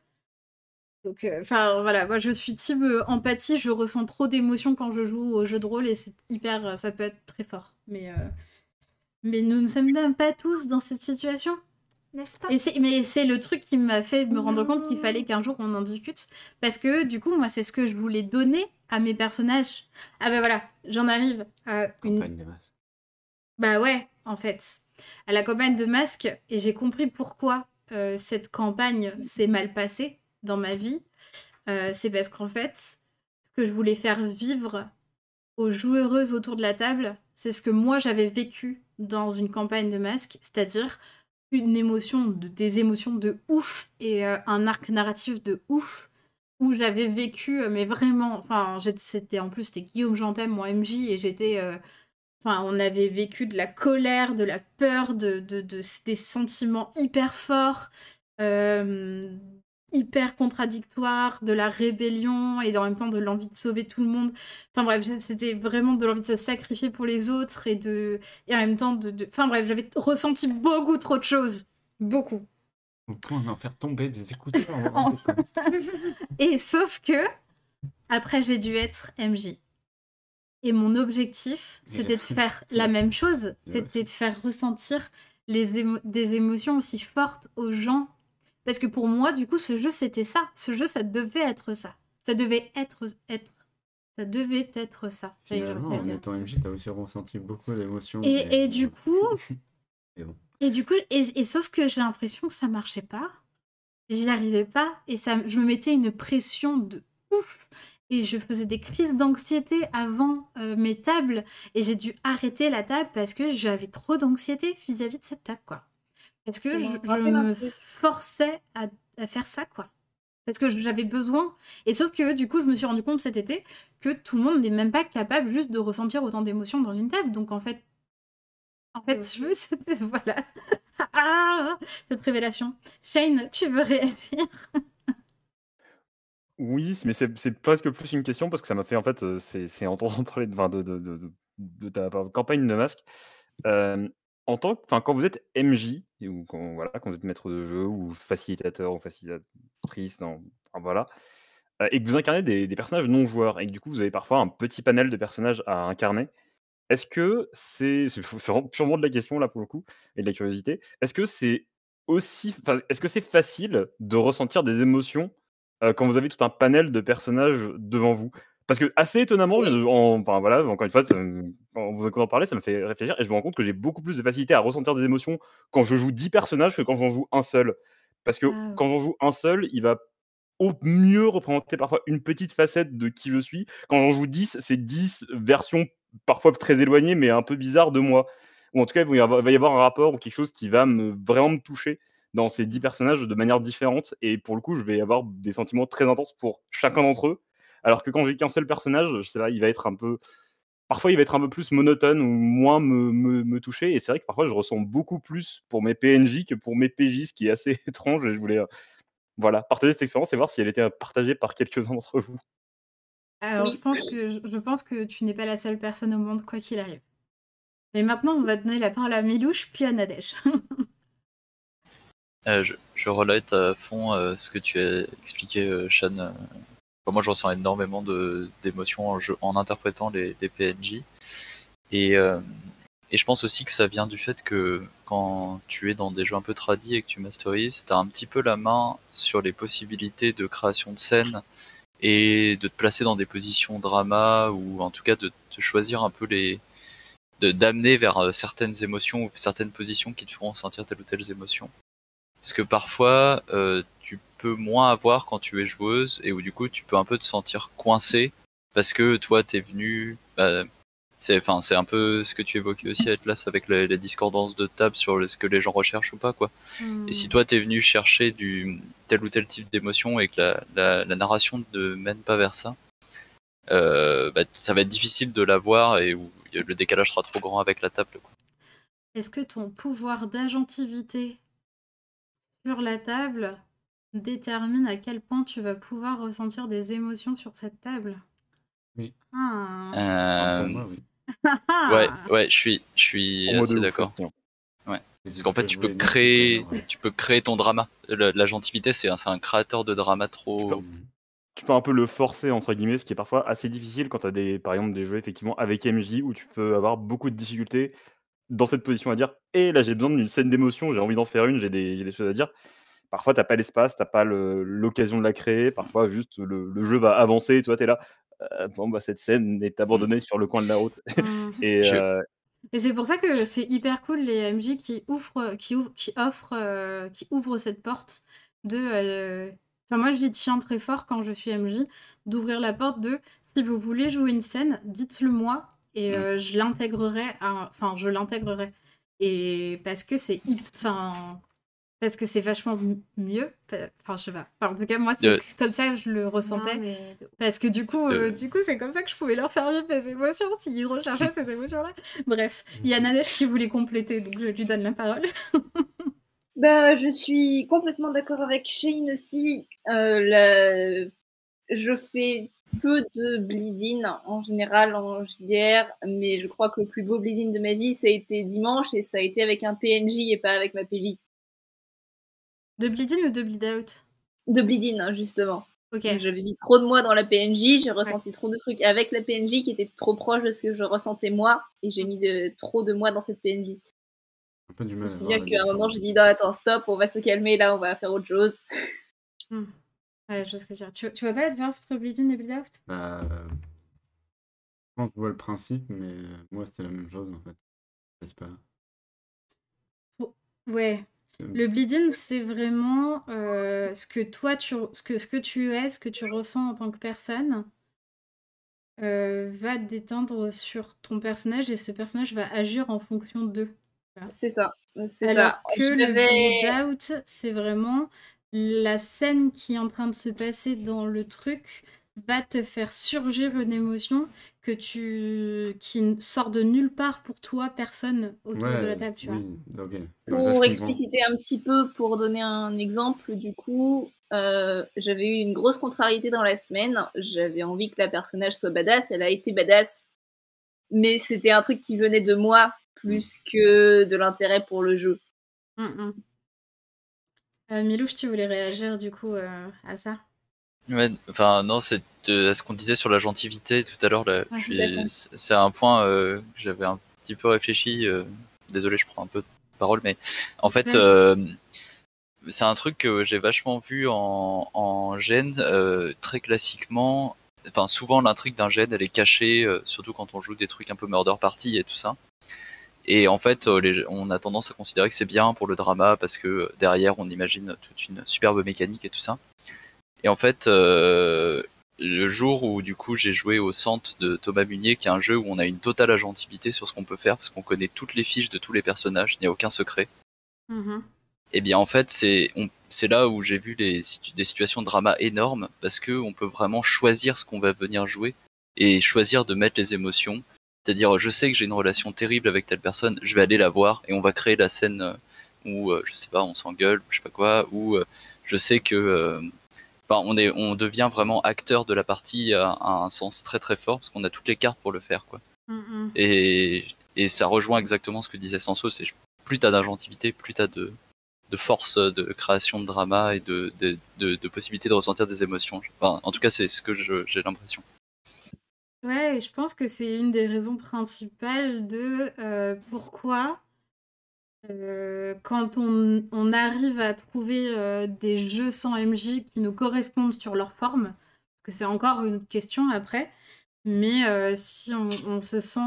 Donc, enfin, voilà, moi, je suis euh, empathie, je ressens trop d'émotions quand je joue au jeu de rôle et c'est hyper, ça peut être très fort. Mais, mais nous ne sommes pas tous dans cette situation. N'est-ce pas Et c'est, mais c'est le truc qui m'a fait me rendre compte qu'il fallait qu'un jour on en discute. Parce que du coup, moi, c'est ce que je voulais donner à mes personnages. Ah ben voilà, j'en arrive à une... Campagne des masses. Bah ouais, en fait. À la campagne de masque, et j'ai compris pourquoi euh, cette campagne s'est mal passée dans ma vie. Euh, c'est parce qu'en fait, ce que je voulais faire vivre aux joueuses autour de la table, c'est ce que moi j'avais vécu dans une campagne de masque, c'est-à-dire une émotion, de, des émotions de ouf et euh, un arc narratif de ouf où j'avais vécu, euh, mais vraiment, enfin, c'était en plus, c'était Guillaume Jantem, mon MJ, et j'étais, euh, enfin, on avait vécu de la colère, de la peur, de, de, de- des sentiments hyper forts, hyper contradictoires, de la rébellion et en même temps de l'envie de sauver tout le monde. Enfin bref, c'était vraiment de l'envie de se sacrifier pour les autres et de, et en même temps de, de- enfin bref, j'avais ressenti beaucoup trop de choses, beaucoup. Au point d'en faire tomber des écouteurs. En- Et sauf que, après, j'ai dû être MJ. Et mon objectif, c'était de faire la même chose. C'était de faire ressentir les émo- des émotions aussi fortes aux gens. Parce que pour moi, du coup, ce jeu, c'était ça. Ce jeu, ça devait être ça. Ça devait être... être. Ça devait être ça. Finalement, le en étant MJ, t'as aussi ressenti beaucoup d'émotions. Et, et du coup, Et bon. et du coup, et, et sauf que j'ai l'impression que ça marchait pas. J'y arrivais pas et ça, je me mettais une pression de ouf. Et je faisais des crises d'anxiété avant euh, mes tables et j'ai dû arrêter la table parce que j'avais trop d'anxiété vis-à-vis de cette table, quoi. Parce que je, me forçais à, à faire ça, quoi. Parce que j'avais besoin. Et sauf que du coup, je me suis rendu compte cet été que tout le monde n'est même pas capable juste de ressentir autant d'émotions dans une table. Donc en fait, en fait, je veux c'était voilà. Ah, cette révélation. Shane, tu veux réagir? Oui, mais c'est presque plus une question parce que ça m'a fait en fait, euh, c'est c'est en entendant parler de, de, de, de, de- de ta campagne de masque. Euh, en tant que, enfin, quand vous êtes MJ ou quand voilà, vous êtes maître de jeu ou facilitateur ou facilitatrice, voilà, euh, et que vous incarnez des, personnages non joueurs et que du coup vous avez parfois un petit panel de personnages à incarner. Est-ce que c'est, c'est purement de la question là pour le coup et de la curiosité. Est-ce que c'est aussi, est-ce que c'est facile de ressentir des émotions euh, quand vous avez tout un panel de personnages devant vous? Parce que assez étonnamment, je- en- enfin voilà, encore une fois, ça en vous écoutant parler, ça me fait réfléchir et je me rends compte que j'ai beaucoup plus de facilité à ressentir des émotions quand je joue 10 personnages que quand j'en joue un seul. Parce que Ah quand j'en joue un seul, il va au mieux représenter parfois une petite facette de qui je suis. Quand j'en joue 10, c'est 10 versions parfois très éloignées mais un peu bizarres de moi. Ou en tout cas, il va y avoir, il va y avoir un rapport ou quelque chose qui va me, vraiment me toucher dans ces 10 personnages de manière différente. Et pour le coup, je vais avoir des sentiments très intenses pour chacun d'entre eux. Alors que quand j'ai qu'un seul personnage, je sais pas, il va être un peu. Parfois, il va être un peu plus monotone ou moins me, me, me toucher. Et c'est vrai que parfois, je ressens beaucoup plus pour mes PNJ que pour mes PJ, ce qui est assez étrange. Et je voulais euh, voilà, partager cette expérience et voir si elle était partagée par quelques-uns d'entre vous. Alors, Oui. je pense que je pense que tu n'es pas la seule personne au monde, quoi qu'il arrive. Mais maintenant, on va donner la parole à Milouche, puis à Nadège. Euh, je, je relate à fond euh, ce que tu as expliqué, euh, Shan. euh. Enfin, moi, je ressens énormément d'émotions en, interprétant les, les PNJ. Et, euh, et je pense aussi que ça vient du fait que quand tu es dans des jeux un peu tradis et que tu masterises, tu as un petit peu la main sur les possibilités de création de scènes et de te placer dans des positions drama ou en tout cas de, de choisir un peu les d'amener vers euh, certaines émotions ou certaines positions qui te feront sentir telle ou telle émotion. Parce que parfois, euh, peux moins avoir quand tu es joueuse et où du coup, tu peux un peu te sentir coincé parce que toi, t'es venu. bah, c'est, enfin, c'est un peu ce que tu évoquais aussi, Atlas, avec la, la discordance de table sur le- ce que les gens recherchent ou pas, quoi. Et si toi, t'es venu chercher du tel ou tel type d'émotion et que la, la, la narration ne mène pas vers ça, euh, bah, ça va être difficile de l'avoir et où le décalage sera trop grand avec la table. Est-ce que ton pouvoir d'agentivité sur la table détermine à quel point tu vas pouvoir ressentir des émotions sur cette table Oui. Ah. Euh, pour moi, oui. ouais, ouais, je suis, je suis assez d'accord. Christian. Parce qu'en fait, tu peux créer, ouais. tu peux créer ton drama. Le- L'agentivité, c'est un, créateur de drama trop. Tu peux un peu le forcer, entre guillemets, ce qui est parfois assez difficile quand tu as des, par exemple des jeux effectivement avec MJ où tu peux avoir beaucoup de difficultés dans cette position à dire Et là, j'ai besoin d'une scène d'émotion, j'ai envie d'en faire une, j'ai des, j'ai des choses à dire. Parfois, t'as pas l'espace, t'as pas le- l'occasion de la créer. Parfois, juste le, le jeu va avancer et toi, tu es là. Euh, bon, bah, cette scène est abandonnée sur le coin de la route. Hmm. et Je- euh, Et c'est pour ça que c'est hyper cool les MJ qui ouvrent, qui ouvrent, qui offrent, euh, qui ouvrent cette porte de. euh, Enfin, moi, je dis tiens très fort quand je suis MJ, d'ouvrir la porte de si vous voulez jouer une scène, dites-le moi et euh, je l'intégrerai. à- Enfin, je l'intégrerai. Et parce que c'est, enfin, parce que c'est vachement mieux. Enfin, je sais pas. Enfin, en tout cas, moi, c'est Euh, comme ça que je le ressentais. Non, mais de- Parce que du coup, euh, Euh. du coup, c'est comme ça que je pouvais leur faire vivre des émotions s'ils recherchaient ces émotions-là. Bref, il y a Nadège qui voulait compléter, donc je lui donne la parole. Bah, je suis complètement d'accord avec Shane aussi. Euh, la- Je fais peu de bleeding en général en JDR, mais je crois que le plus beau bleeding de ma vie, ça a été dimanche et ça a été avec un PNJ et pas avec ma PJ. De bleed in ou de bleed out? De bleeding, hein, justement. Ok. J'avais mis trop de moi dans la PNJ, j'ai ressenti trop de trucs avec la PNJ qui était trop proche de ce que je ressentais moi, et j'ai mis de- trop de moi dans cette PNJ. Un peu du mal à Si voir bien qu'à un moment j'ai dit non attends stop, on va se calmer là, on va faire autre chose. Ouais, je vois ce que tu veux dire. Tu, tu vois pas la différence entre bleed in et bleed out? Bah, je pense que je vois le principe, mais euh, moi c'était la même chose en fait. J'espère. Ouais. Le bleed in, c'est vraiment euh, ce que toi, tu, ce que, ce que tu es, ce que tu ressens en tant que personne, euh, va déteindre sur ton personnage et ce personnage va agir en fonction d'eux. C'est ça, c'est Alors ça. que le J'avais- bleed out, c'est vraiment la scène qui est en train de se passer dans le truc va te faire surgir une émotion que tu qui sort de nulle part pour toi, personne autour de la table, tu oui, Pour expliciter un petit peu, pour donner un exemple, du coup, euh, j'avais eu une grosse contrariété dans la semaine. J'avais envie que la personnage soit badass. Elle a été badass. Mais c'était un truc qui venait de moi plus que de l'intérêt pour le jeu. Mm, mm. Euh, Milouche, tu voulais réagir du coup euh, à ça Ouais, enfin non, c'est de- ce qu'on disait sur la gentilité tout à l'heure. là, c'est c'est un point euh, que j'avais un petit peu réfléchi. euh, désolé, je prends un peu de parole, mais en fait, euh, c'est un truc que j'ai vachement vu en, en gène, euh, très classiquement. Enfin, souvent l'intrigue d'un gène, elle est cachée, euh, surtout quand on joue des trucs un peu murder party et tout ça. Et en fait, euh, les- on a tendance à considérer que c'est bien pour le drama parce que euh, derrière, on imagine toute une superbe mécanique et tout ça. Et en fait, euh, le jour où du coup j'ai joué au centre de Thomas Munier, qui est un jeu où on a une totale agentivité sur ce qu'on peut faire parce qu'on connaît toutes les fiches de tous les personnages, il n'y a aucun secret. Mhm. Et bien en fait, c'est là où j'ai vu les, des situations de drama énormes parce que on peut vraiment choisir ce qu'on va venir jouer et choisir de mettre les émotions. C'est-à-dire, je sais que j'ai une relation terrible avec telle personne, je vais aller la voir et on va créer la scène où euh, je sais pas, on s'engueule, je sais pas quoi, où euh, je sais que euh, enfin, on est, on devient vraiment acteur de la partie à, à un sens très très fort parce qu'on a toutes les cartes pour le faire quoi. Mm, mm. Et, et ça rejoint exactement ce que disait Sanso, c'est plus t'as d'ingentivité, plus t'as de, de force de création de drama et de, de, de, de possibilité de ressentir des émotions. Enfin, en tout cas, c'est ce que j'ai l'impression. Ouais, je pense que c'est une des raisons principales de euh, pourquoi euh, quand on, arrive à trouver euh, des jeux sans MJ qui nous correspondent sur leur forme, parce que c'est encore une autre question après, mais euh, si on, se sent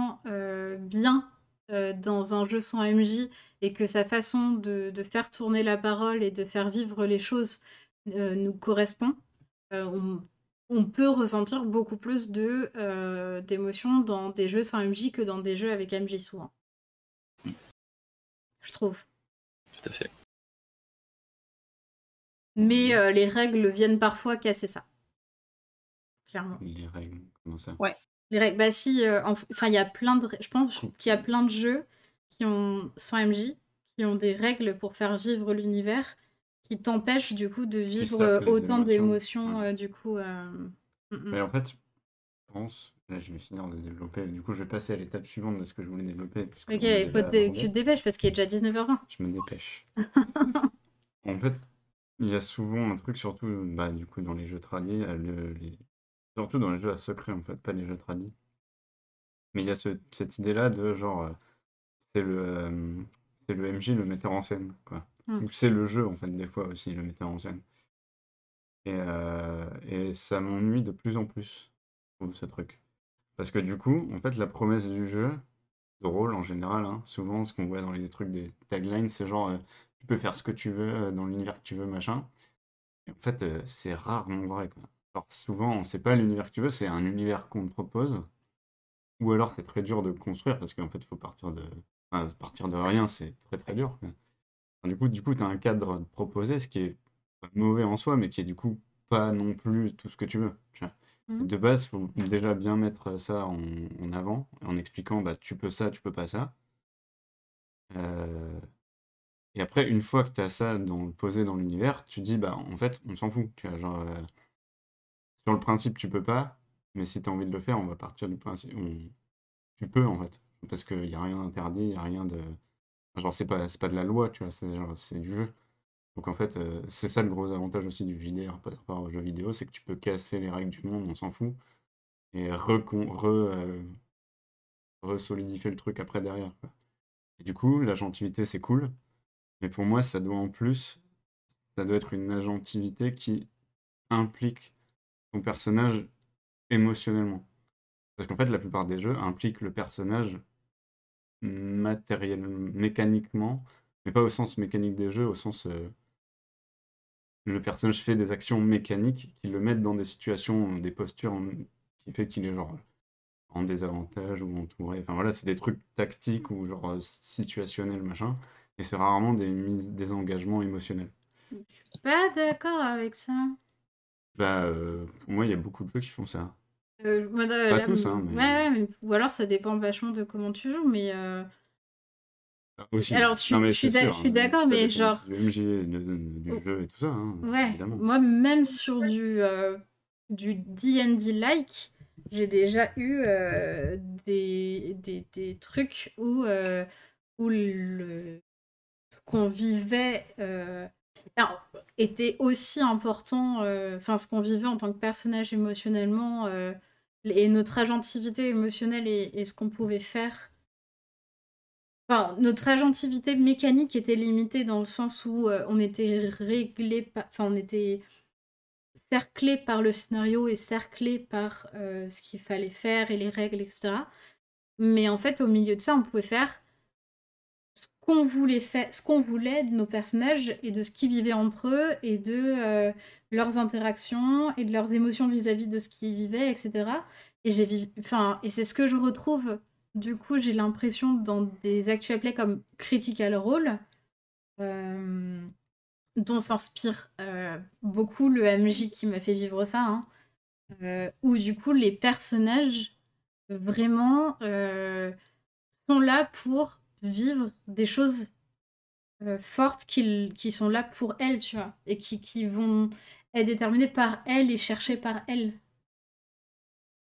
bien dans un jeu sans MJ et que sa façon de, faire tourner la parole et de faire vivre les choses nous correspond, on, on peut ressentir beaucoup plus d'émotions dans des jeux sans MJ que dans des jeux avec MJ souvent. Je trouve. Tout à fait. Mais euh, les règles viennent parfois casser ça. clairement. Les règles, comment ça? Les règles, bah si, euh, en- enfin il y a plein de, je pense qu'il y a plein de jeux qui ont sans MJ, qui ont des règles pour faire vivre l'univers, qui t'empêchent du coup de vivre euh, autant émotions. d'émotions Ouais. euh, du coup. euh, mm, mm. Mais en fait, je pense, là je vais finir de développer, du coup je vais passer à l'étape suivante de ce que je voulais développer. Ok, il faut que tu te dépêches parce qu'il est déjà 19h20. Je me dépêche. en fait, il y a souvent un truc, surtout bah, du coup dans les jeux tradis, euh, le- les... surtout dans les jeux à secret en fait, pas les jeux tradis. Mais il y a ce- cette idée-là de genre, euh, c'est le, euh, c'est le MJ, le metteur en scène, quoi. Mm. Ou c'est le jeu en fait, des fois aussi, le metteur en scène. Et, euh, et ça m'ennuie de plus en plus, ce truc. Parce que du coup, en fait, la promesse du jeu, de rôle en général, hein, souvent ce qu'on voit dans les trucs des taglines, c'est genre euh, tu peux faire ce que tu veux euh, dans l'univers que tu veux, machin. En fait, euh, c'est rarement vrai. Alors souvent, c'est pas l'univers que tu veux, c'est un univers qu'on te propose. Ou alors c'est très dur de construire parce qu'en fait, il faut partir de. partir de rien, c'est très très dur. du coup, du coup, tu as un cadre proposé, ce qui est mauvais en soi, mais qui est du coup pas non plus tout ce que tu veux. Mhm. De base, il faut déjà bien mettre ça en, avant, en expliquant bah, tu peux ça, tu peux pas ça. Euh, Et après, une fois que tu as ça posé dans l'univers, tu dis bah en fait, on s'en fout. Tu vois, genre, euh, sur le principe, tu peux pas, mais si tu as envie de le faire, on va partir du principe. on- Tu peux en fait, parce qu'il n'y a rien d'interdit, il n'y a rien de. Genre, c'est pas, c'est pas de la loi, tu vois, c'est genre, c'est du jeu. Donc en fait, euh, c'est ça le gros avantage aussi du JDR par rapport au jeu vidéo, c'est que tu peux casser les règles du monde, on s'en fout, et re, euh, resolidifier le truc après derrière. Et du coup, l'agentivité, c'est cool, mais pour moi, ça doit en plus, ça doit être une agentivité qui implique ton personnage émotionnellement. Parce qu'en fait, la plupart des jeux impliquent le personnage matériel, mécaniquement, mais pas au sens mécanique des jeux, au sens euh, le personnage fait des actions mécaniques qui le mettent dans des situations, des postures en- qui fait qu'il est genre en désavantage ou entouré. Enfin voilà, c'est des trucs tactiques ou genre euh, situationnels, machin. Et c'est rarement des, des engagements émotionnels. Pas d'accord avec ça. Bah, euh, pour moi, il y a beaucoup de jeux qui font ça. Euh, Pas là, tous, hein, mais- Ouais, ouais, mais- ou alors ça dépend vachement de comment tu joues, mais euh, Aussi. Alors, je suis- Non, mais je suis c'est d'a- sûr, je suis d'accord, mais genre- aussi Du Oh. jeu et tout ça, hein, ouais, évidemment. moi même sur du, euh, du D&D-like, j'ai déjà eu euh, des, des, des trucs où, euh, où le, ce qu'on vivait alors, était aussi important, enfin ce qu'on vivait en tant que personnage émotionnellement, et notre agentivité émotionnelle et, et ce qu'on pouvait faire. Notre agentivité mécanique était limitée dans le sens où euh, on était réglé, enfin on était cerclé par le scénario et cerclé par euh, ce qu'il fallait faire et les règles, etc. Mais en fait, au milieu de ça, on pouvait faire ce qu'on voulait ce qu'on voulait de nos personnages et de ce qu'ils vivaient entre eux et de euh, leurs interactions et de leurs émotions vis-à-vis de ce qu'ils vivaient, etc. Et c'est ce que je retrouve. Du coup, j'ai l'impression dans des actual plays comme Critical Role, euh, dont s'inspire euh, beaucoup le MJ qui m'a fait vivre ça, hein, euh, où du coup les personnages vraiment sont là pour vivre des choses fortes qui, sont là pour elles, tu vois, et qui, qui vont être déterminées par elles et cherchées par elles.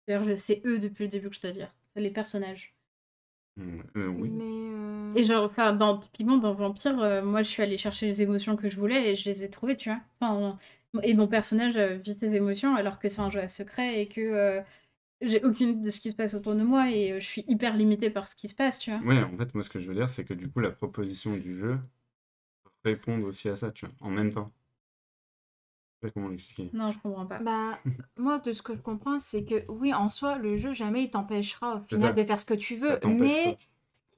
D'ailleurs, c'est eux depuis le début que je dois dire, c'est les personnages. Mm, euh, oui. Mais euh, Et genre, enfin, dans, typiquement dans Vampire, euh, moi je suis allée chercher les émotions que je voulais et je les ai trouvées, tu vois. Enfin, et mon personnage vit ses émotions alors que c'est un jeu à secret et que euh, j'ai aucune idée de ce qui se passe autour de moi et euh, je suis hyper limitée par ce qui se passe, tu vois. Ouais, en fait, moi, ce que je veux dire, c'est que du coup, la proposition du jeu répond aussi à ça, tu vois, en même temps. Je sais pas comment l'expliquer. Non, je comprends pas. Bah, moi, de ce que je comprends, c'est que oui, en soi, le jeu, jamais il t'empêchera au final de faire ce que tu veux. Mais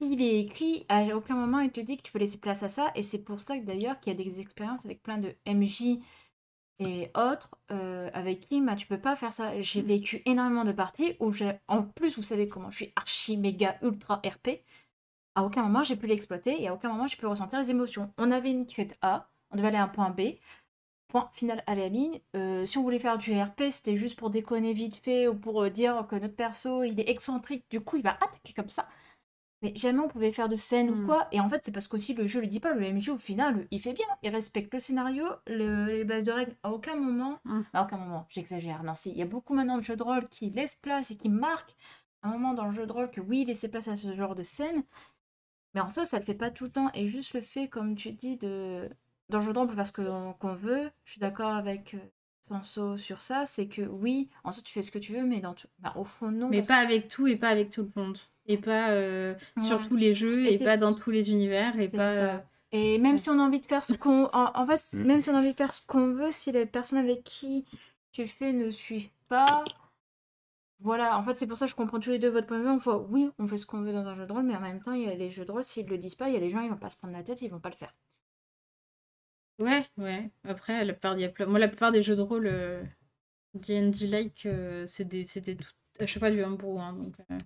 il est écrit, à aucun moment il te dit que tu peux laisser place à ça. Et c'est pour ça que d'ailleurs qu'il y a des expériences avec plein de MJ et autres euh, avec qui bah, tu peux pas faire ça. J'ai vécu énormément de parties où j'ai, en plus, vous savez comment je suis archi méga ultra RP. À aucun moment j'ai pu l'exploiter et à aucun moment j'ai pu ressentir les émotions. On avait une quête A, on devait aller à un point B. Point final à la ligne. Euh, si on voulait faire du RP, c'était juste pour déconner vite fait ou pour euh, dire que notre perso il est excentrique, du coup il va attaquer comme ça. Mais jamais on pouvait faire de scène ou Hmm. quoi. Et en fait, c'est parce qu'aussi le jeu le dit pas. Le MJ au final, il fait bien. Il respecte le scénario, le- les bases de règles. À aucun moment, Hmm. à aucun moment, j'exagère. Non, si, il y a beaucoup maintenant de jeux de rôle qui laissent place et qui marquent un moment dans le jeu de rôle que oui, laisser place à ce genre de scène. Mais en soi, ça le fait pas tout le temps. Et juste le fait, comme tu dis, de dans le jeu de rôle, on peut faire ce que- qu'on veut. Je suis d'accord avec euh, Sanso sur ça. C'est que oui, en soi, tu fais ce que tu veux, mais dans tout- bah, au fond, non. Mais pas avec tout et pas avec tout le monde. Et pas euh, sur tous les jeux Et pas dans tous les univers et C'est pas. ça. euh, Et même si on a envie de faire ce qu'on. En, en fait, Mm. même si on a envie de faire ce qu'on veut, si les personnes avec qui tu fais ne suivent pas. Voilà, en fait, c'est pour ça que je comprends tous les deux votre point de vue. On voit, oui, on fait ce qu'on veut dans un jeu de rôle, mais en même temps, il y a les jeux de rôle, s'ils le disent pas, il y a des gens, ils vont pas se prendre la tête, ils vont pas le faire. Ouais, ouais. Après, la plupart, il y a plein- Moi, la plupart des jeux de rôle euh, D&D-like, euh, c'est des- c'était tout... Je sais pas, du homebrew. Hein, donc, euh.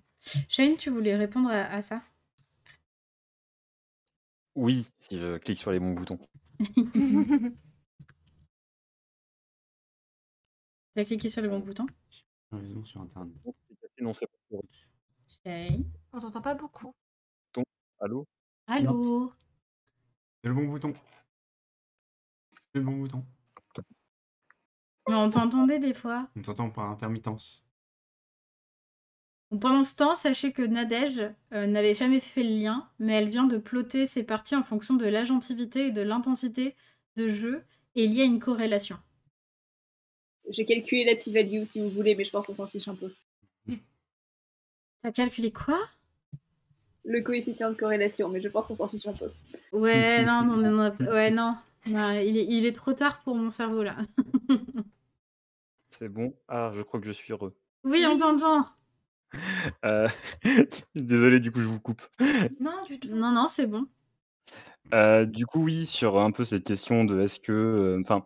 Shane, tu voulais répondre à, à ça? Oui, si je clique sur les bons boutons. T'as cliqué sur le bon bouton Raison sur Internet. Non, c'est pas pour- Shane? On t'entend pas beaucoup. Allô? Allô? C'est le bon bouton. Le bon bouton. Mais on t'entendait des fois. On t'entend par intermittence. Pendant ce temps, sachez que Nadège euh, n'avait jamais fait le lien, mais elle vient de plotter ses parties en fonction de l'agentivité et de l'intensité de jeu, et il y a une corrélation. J'ai calculé la p-value si vous voulez, mais je pense qu'on s'en fiche un peu. T'as calculé quoi? Le coefficient de corrélation, mais je pense qu'on s'en fiche un peu. Ouais, non, non, non, non, ouais, non. Non, il, est, il est trop tard pour mon cerveau là. C'est bon? Ah, je crois que je suis heureux. Oui, on t'entend. Euh, Désolé, du coup, je vous coupe. Non, du tout. Non, non, c'est bon. Euh, du coup, oui, sur un peu cette question de est-ce que. euh, Enfin,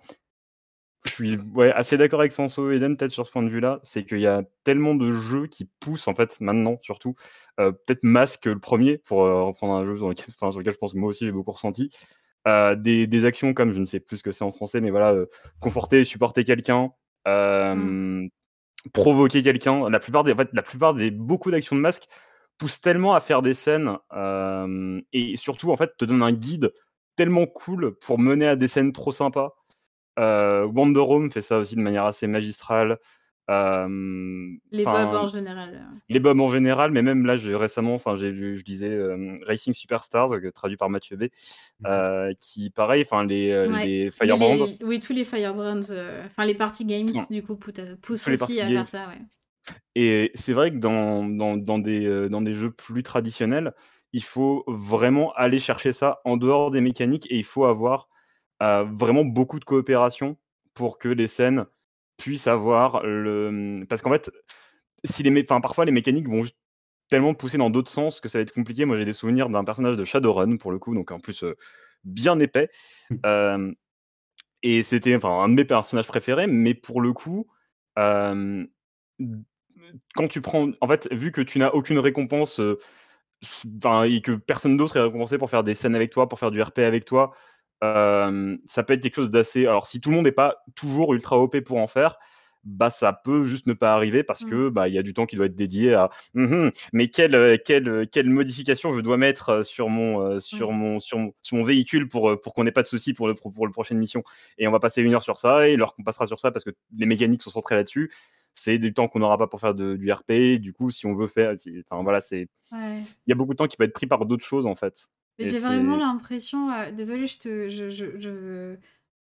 je suis ouais, assez d'accord avec Sanso et Eden, peut-être sur ce point de vue-là. C'est qu'il y a tellement de jeux qui poussent, en fait, maintenant, surtout. euh, peut-être Masque, le premier, pour euh, reprendre un jeu sur lequel, enfin, sur lequel je pense que moi aussi j'ai beaucoup ressenti. Euh, des, des actions comme, je ne sais plus ce que c'est en français, mais voilà, euh, conforter supporter quelqu'un. euh, provoquer quelqu'un. La plupart des, en fait, la plupart des beaucoup d'actions de masque poussent tellement à faire des scènes et surtout en fait te donnent un guide tellement cool pour mener à des scènes trop sympas. Wonder Home fait ça aussi de manière assez magistrale. Euh, Les bobs en général. euh. les bombs en général, mais même là, j'ai récemment, enfin, j'ai lu, je disais euh, Racing Superstars, euh, traduit par Mathieu B, euh, qui, pareil, enfin, les, Ouais. les Firebrands, les- oui, tous les Firebrands, euh, enfin les party games, Ouais. du coup, poussent, aussi à games. faire ça, ouais. Et c'est vrai que dans, dans, dans des, dans des jeux plus traditionnels, il faut vraiment aller chercher ça en dehors des mécaniques et il faut avoir euh, vraiment beaucoup de coopération pour que les scènes puissent avoir le. Parce qu'en fait, si les mé- enfin, parfois les mécaniques vont juste tellement pousser dans d'autres sens que ça va être compliqué. Moi, j'ai des souvenirs d'un personnage de Shadowrun, pour le coup, donc en plus euh, bien épais. Euh, et c'était enfin, un de mes personnages préférés, mais pour le coup, euh, quand tu prends. En fait, vu que tu n'as aucune récompense et que personne d'autre est récompensé pour faire des scènes avec toi, pour faire du RP avec toi, euh, ça peut être quelque chose d'assez. Alors, si tout le monde n'est pas toujours ultra OP pour en faire, bah ça peut juste ne pas arriver parce Mm. que bah il y a du temps qui doit être dédié à Mhm, mais quelle euh, quelle euh, quelle modification je dois mettre sur mon euh, sur mon sur mon, sur mon véhicule pour pour qu'on n'ait pas de soucis pour le pour, pour le prochaine mission et on va passer une heure sur ça et l'heure qu'on passera sur ça parce que les mécaniques sont centrées là-dessus c'est du temps qu'on n'aura pas pour faire de, du RP du coup si on veut faire enfin voilà c'est Ouais. il y a beaucoup de temps qui peut être pris par d'autres choses en fait Mais j'ai vraiment l'impression. euh, Désolée, je te. Je, je, je,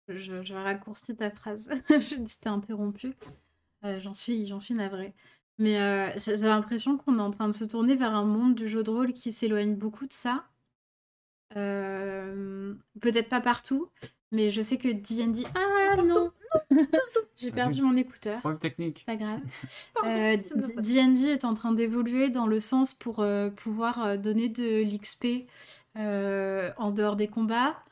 je, je raccourcis ta phrase. je t'ai interrompu. Euh, j'en suis, j'en suis navrée. Mais euh, j'ai l'impression qu'on est en train de se tourner vers un monde du jeu de rôle qui s'éloigne beaucoup de ça. Euh, Peut-être pas partout, mais je sais que D&D... Ah non J'ai perdu mon écouteur. Problème technique. Pas grave. Pardon, Euh. D&D est en train d'évoluer dans le sens pour euh, pouvoir donner de l'XP euh, en dehors des combats,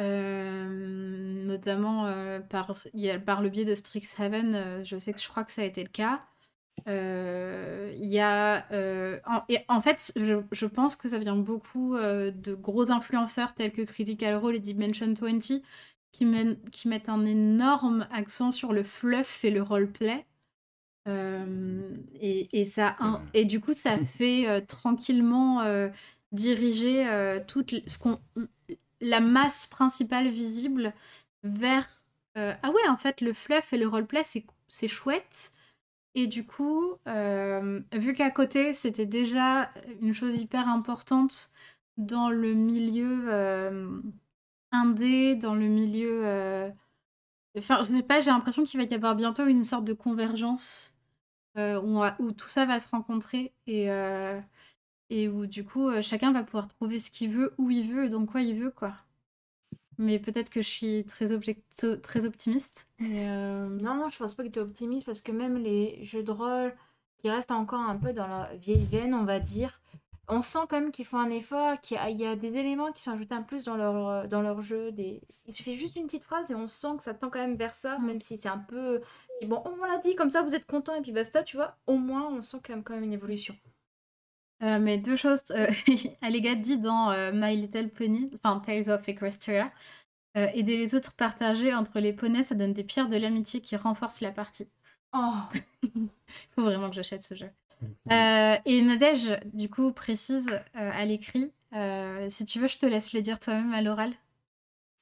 euh, notamment euh, par, il y a- par le biais de Strixhaven. euh, je sais que je crois que ça a été le cas. Euh, Il y a, euh, en, et en fait, je, je pense que ça vient beaucoup euh, de gros influenceurs tels que Critical Role et Dimension 20 qui, qui mettent un énorme accent sur le fluff et le roleplay. Euh, et, et, ça, et du coup, ça fait euh, tranquillement euh, diriger toute ce qu'on, la masse principale visible vers ah ouais, en fait, le fluff et le roleplay, c'est chouette. Et du coup, vu qu'à côté, c'était déjà une chose hyper importante dans le milieu indé, dans le milieu Enfin, je n'ai pas, j'ai l'impression qu'il va y avoir bientôt une sorte de convergence euh, où, tout ça va se rencontrer et, euh, et où du coup euh, chacun va pouvoir trouver ce qu'il veut, où il veut et dans quoi il veut quoi. Mais peut-être que je suis très, très optimiste. Non, non, je pense pas que tu es optimiste parce que même les jeux de rôle qui restent encore un peu dans la vieille veine, on va dire, on sent quand même qu'ils font un effort, qu'il y, a des éléments qui sont ajoutés en plus dans leur, euh, dans leur jeu. Des... Il suffit juste d'une petite phrase et on sent que ça tend quand même vers ça, même si c'est un peu. bon, on l'a dit, comme ça vous êtes content et puis basta, tu vois. Au moins, on sent quand même, quand même une évolution. Euh, mais deux choses. Euh, Allega dit dans My Little Pony, enfin Tales of Equestria, aider les autres partager entre les poneys, ça donne des pierres de l'amitié qui renforcent la partie. Oh Il faut vraiment que j'achète ce jeu. Euh, et Nadège, du coup, précise euh, à l'écrit. Euh, si tu veux, je te laisse le dire toi-même à l'oral.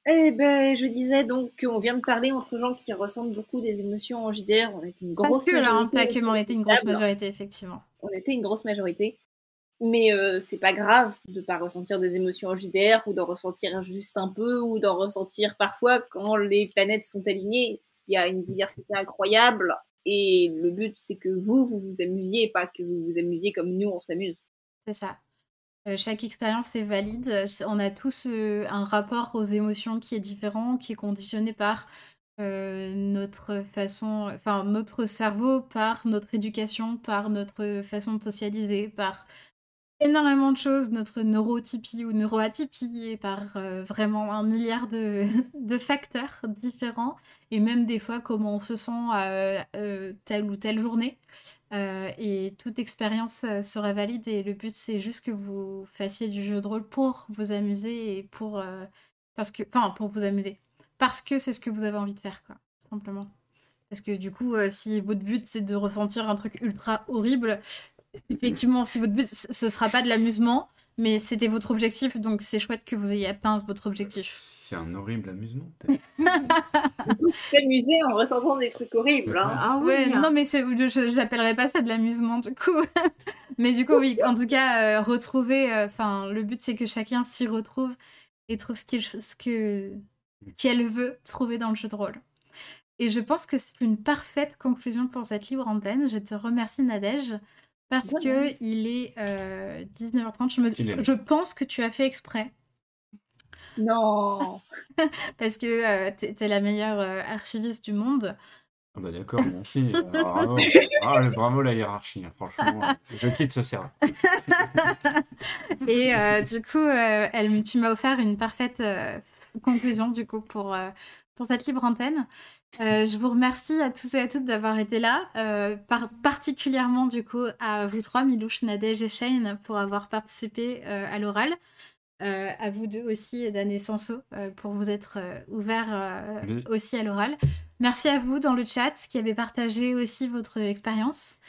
Eh ben, je disais donc qu'on vient de parler entre gens qui ressentent beaucoup des émotions en JDR. On était une grosse pas que, majorité. Hein, pas que, on était une grosse majorité, effectivement. On était une grosse majorité. Mais c'est pas grave de pas ressentir des émotions en JDR ou d'en ressentir juste un peu ou d'en ressentir parfois quand les planètes sont alignées. Il y a une diversité incroyable et le but, c'est que vous, vous vous amusiez, pas que vous vous amusiez comme nous, on s'amuse. C'est ça. Euh, chaque expérience est valide. On a tous euh, un rapport aux émotions qui est différent, qui est conditionné par euh, notre façon, enfin notre cerveau, par notre éducation, par notre façon de socialiser, par énormément de choses, notre neurotypie ou neuroatypie, par euh, vraiment un milliard de, facteurs différents, et même des fois comment on se sent à euh, telle ou telle journée. Euh, et toute expérience sera valide, et le but c'est juste que vous fassiez du jeu de rôle pour vous amuser et pour, parce que, enfin, pour vous amuser. Parce que c'est ce que vous avez envie de faire, quoi, simplement. Parce que du coup, si votre but c'est de ressentir un truc ultra horrible, effectivement, si votre but, ce sera pas de l'amusement, mais c'était votre objectif, donc c'est chouette que vous ayez atteint votre objectif. C'est un horrible amusement. s'amuser en ressentant des trucs horribles. Hein. Ah ouais, non mais je, n'appellerais pas ça de l'amusement du coup. mais du coup oui, en tout cas euh, retrouver, euh, enfin le but c'est que chacun s'y retrouve et trouve ce qu'elle veut trouver dans le jeu de rôle. Et je pense que c'est une parfaite conclusion pour cette libre antenne. Je te remercie Nadège. Parce que il est 19h30. Je, me... je pense que tu as fait exprès. Non Parce que tu es, la meilleure archiviste du monde. Ah bah d'accord, merci. bravo. Ah, bravo la hiérarchie, hein, franchement. je quitte ce serveur. Et du coup, elle, tu m'as offert une parfaite conclusion du coup pour, pour cette libre antenne. Euh, je vous remercie à tous et à toutes d'avoir été là, euh, particulièrement du coup à vous trois, Milouche, Nadège et Shane, pour avoir participé euh, à l'oral. à vous deux aussi, Dan et Sanso, pour vous être ouverts aussi à l'oral. Merci à vous dans le chat qui avez partagé aussi votre expérience.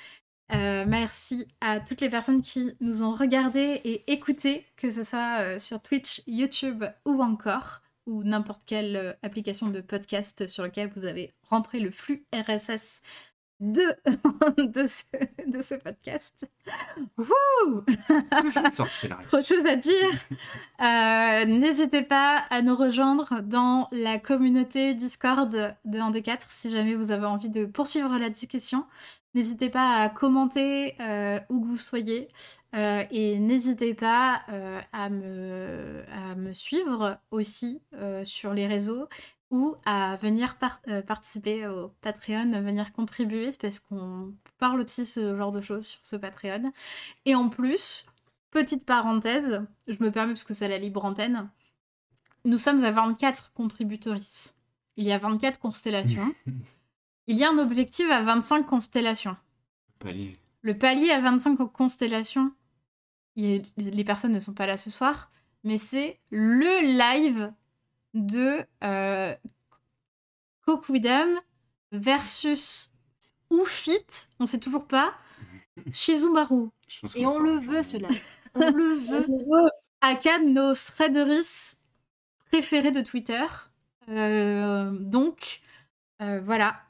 merci à toutes les personnes qui nous ont regardés et écoutés, que ce soit sur Twitch, YouTube ou encore ou n'importe quelle euh, application de podcast sur laquelle vous avez rentré le flux RSS de, de, ce, de ce podcast. Trop de choses à dire. Euh, n'hésitez pas à nous rejoindre dans la communauté Discord de 1D4 si jamais vous avez envie de poursuivre la discussion. N'hésitez pas à commenter euh, où que vous soyez euh, et n'hésitez pas euh, à, me, à me suivre aussi sur les réseaux ou à venir participer au Patreon, venir contribuer parce qu'on parle aussi ce genre de choses sur ce Patreon. Et en plus, petite parenthèse, je me permets parce que c'est la libre antenne, nous sommes à 24 contributrices. Il y a 24 constellations. Il y a un objectif à 25 constellations. Le palier. Le palier à 25 constellations, les personnes ne sont pas là ce soir, mais c'est le live de euh, Kokudam versus Oufit, on sait toujours pas, Shizumaru. Et on le veut, cela. On le veut. Aka de nos threaderies préférés de Twitter. Euh, donc, euh, voilà.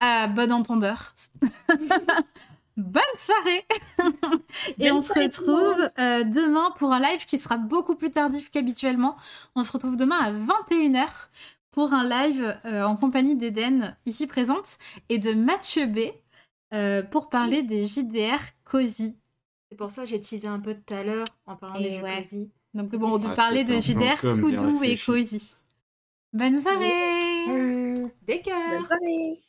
À bon entendeur. Bonne soirée Et Bonne on se soirée retrouve euh, demain pour un live qui sera beaucoup plus tardif qu'habituellement. On se retrouve demain à 21h pour un live euh, en compagnie d'Eden, ici présente, et de Mathieu B, euh, pour parler des JDR Cozy. C'est pour ça que j'ai teasé un peu tout à l'heure en parlant Et des jeux ouais. quasi. Donc bon, de Ah, parler de JDR tout doux et cosy. Bonne soirée Des cœurs Bonne soirée.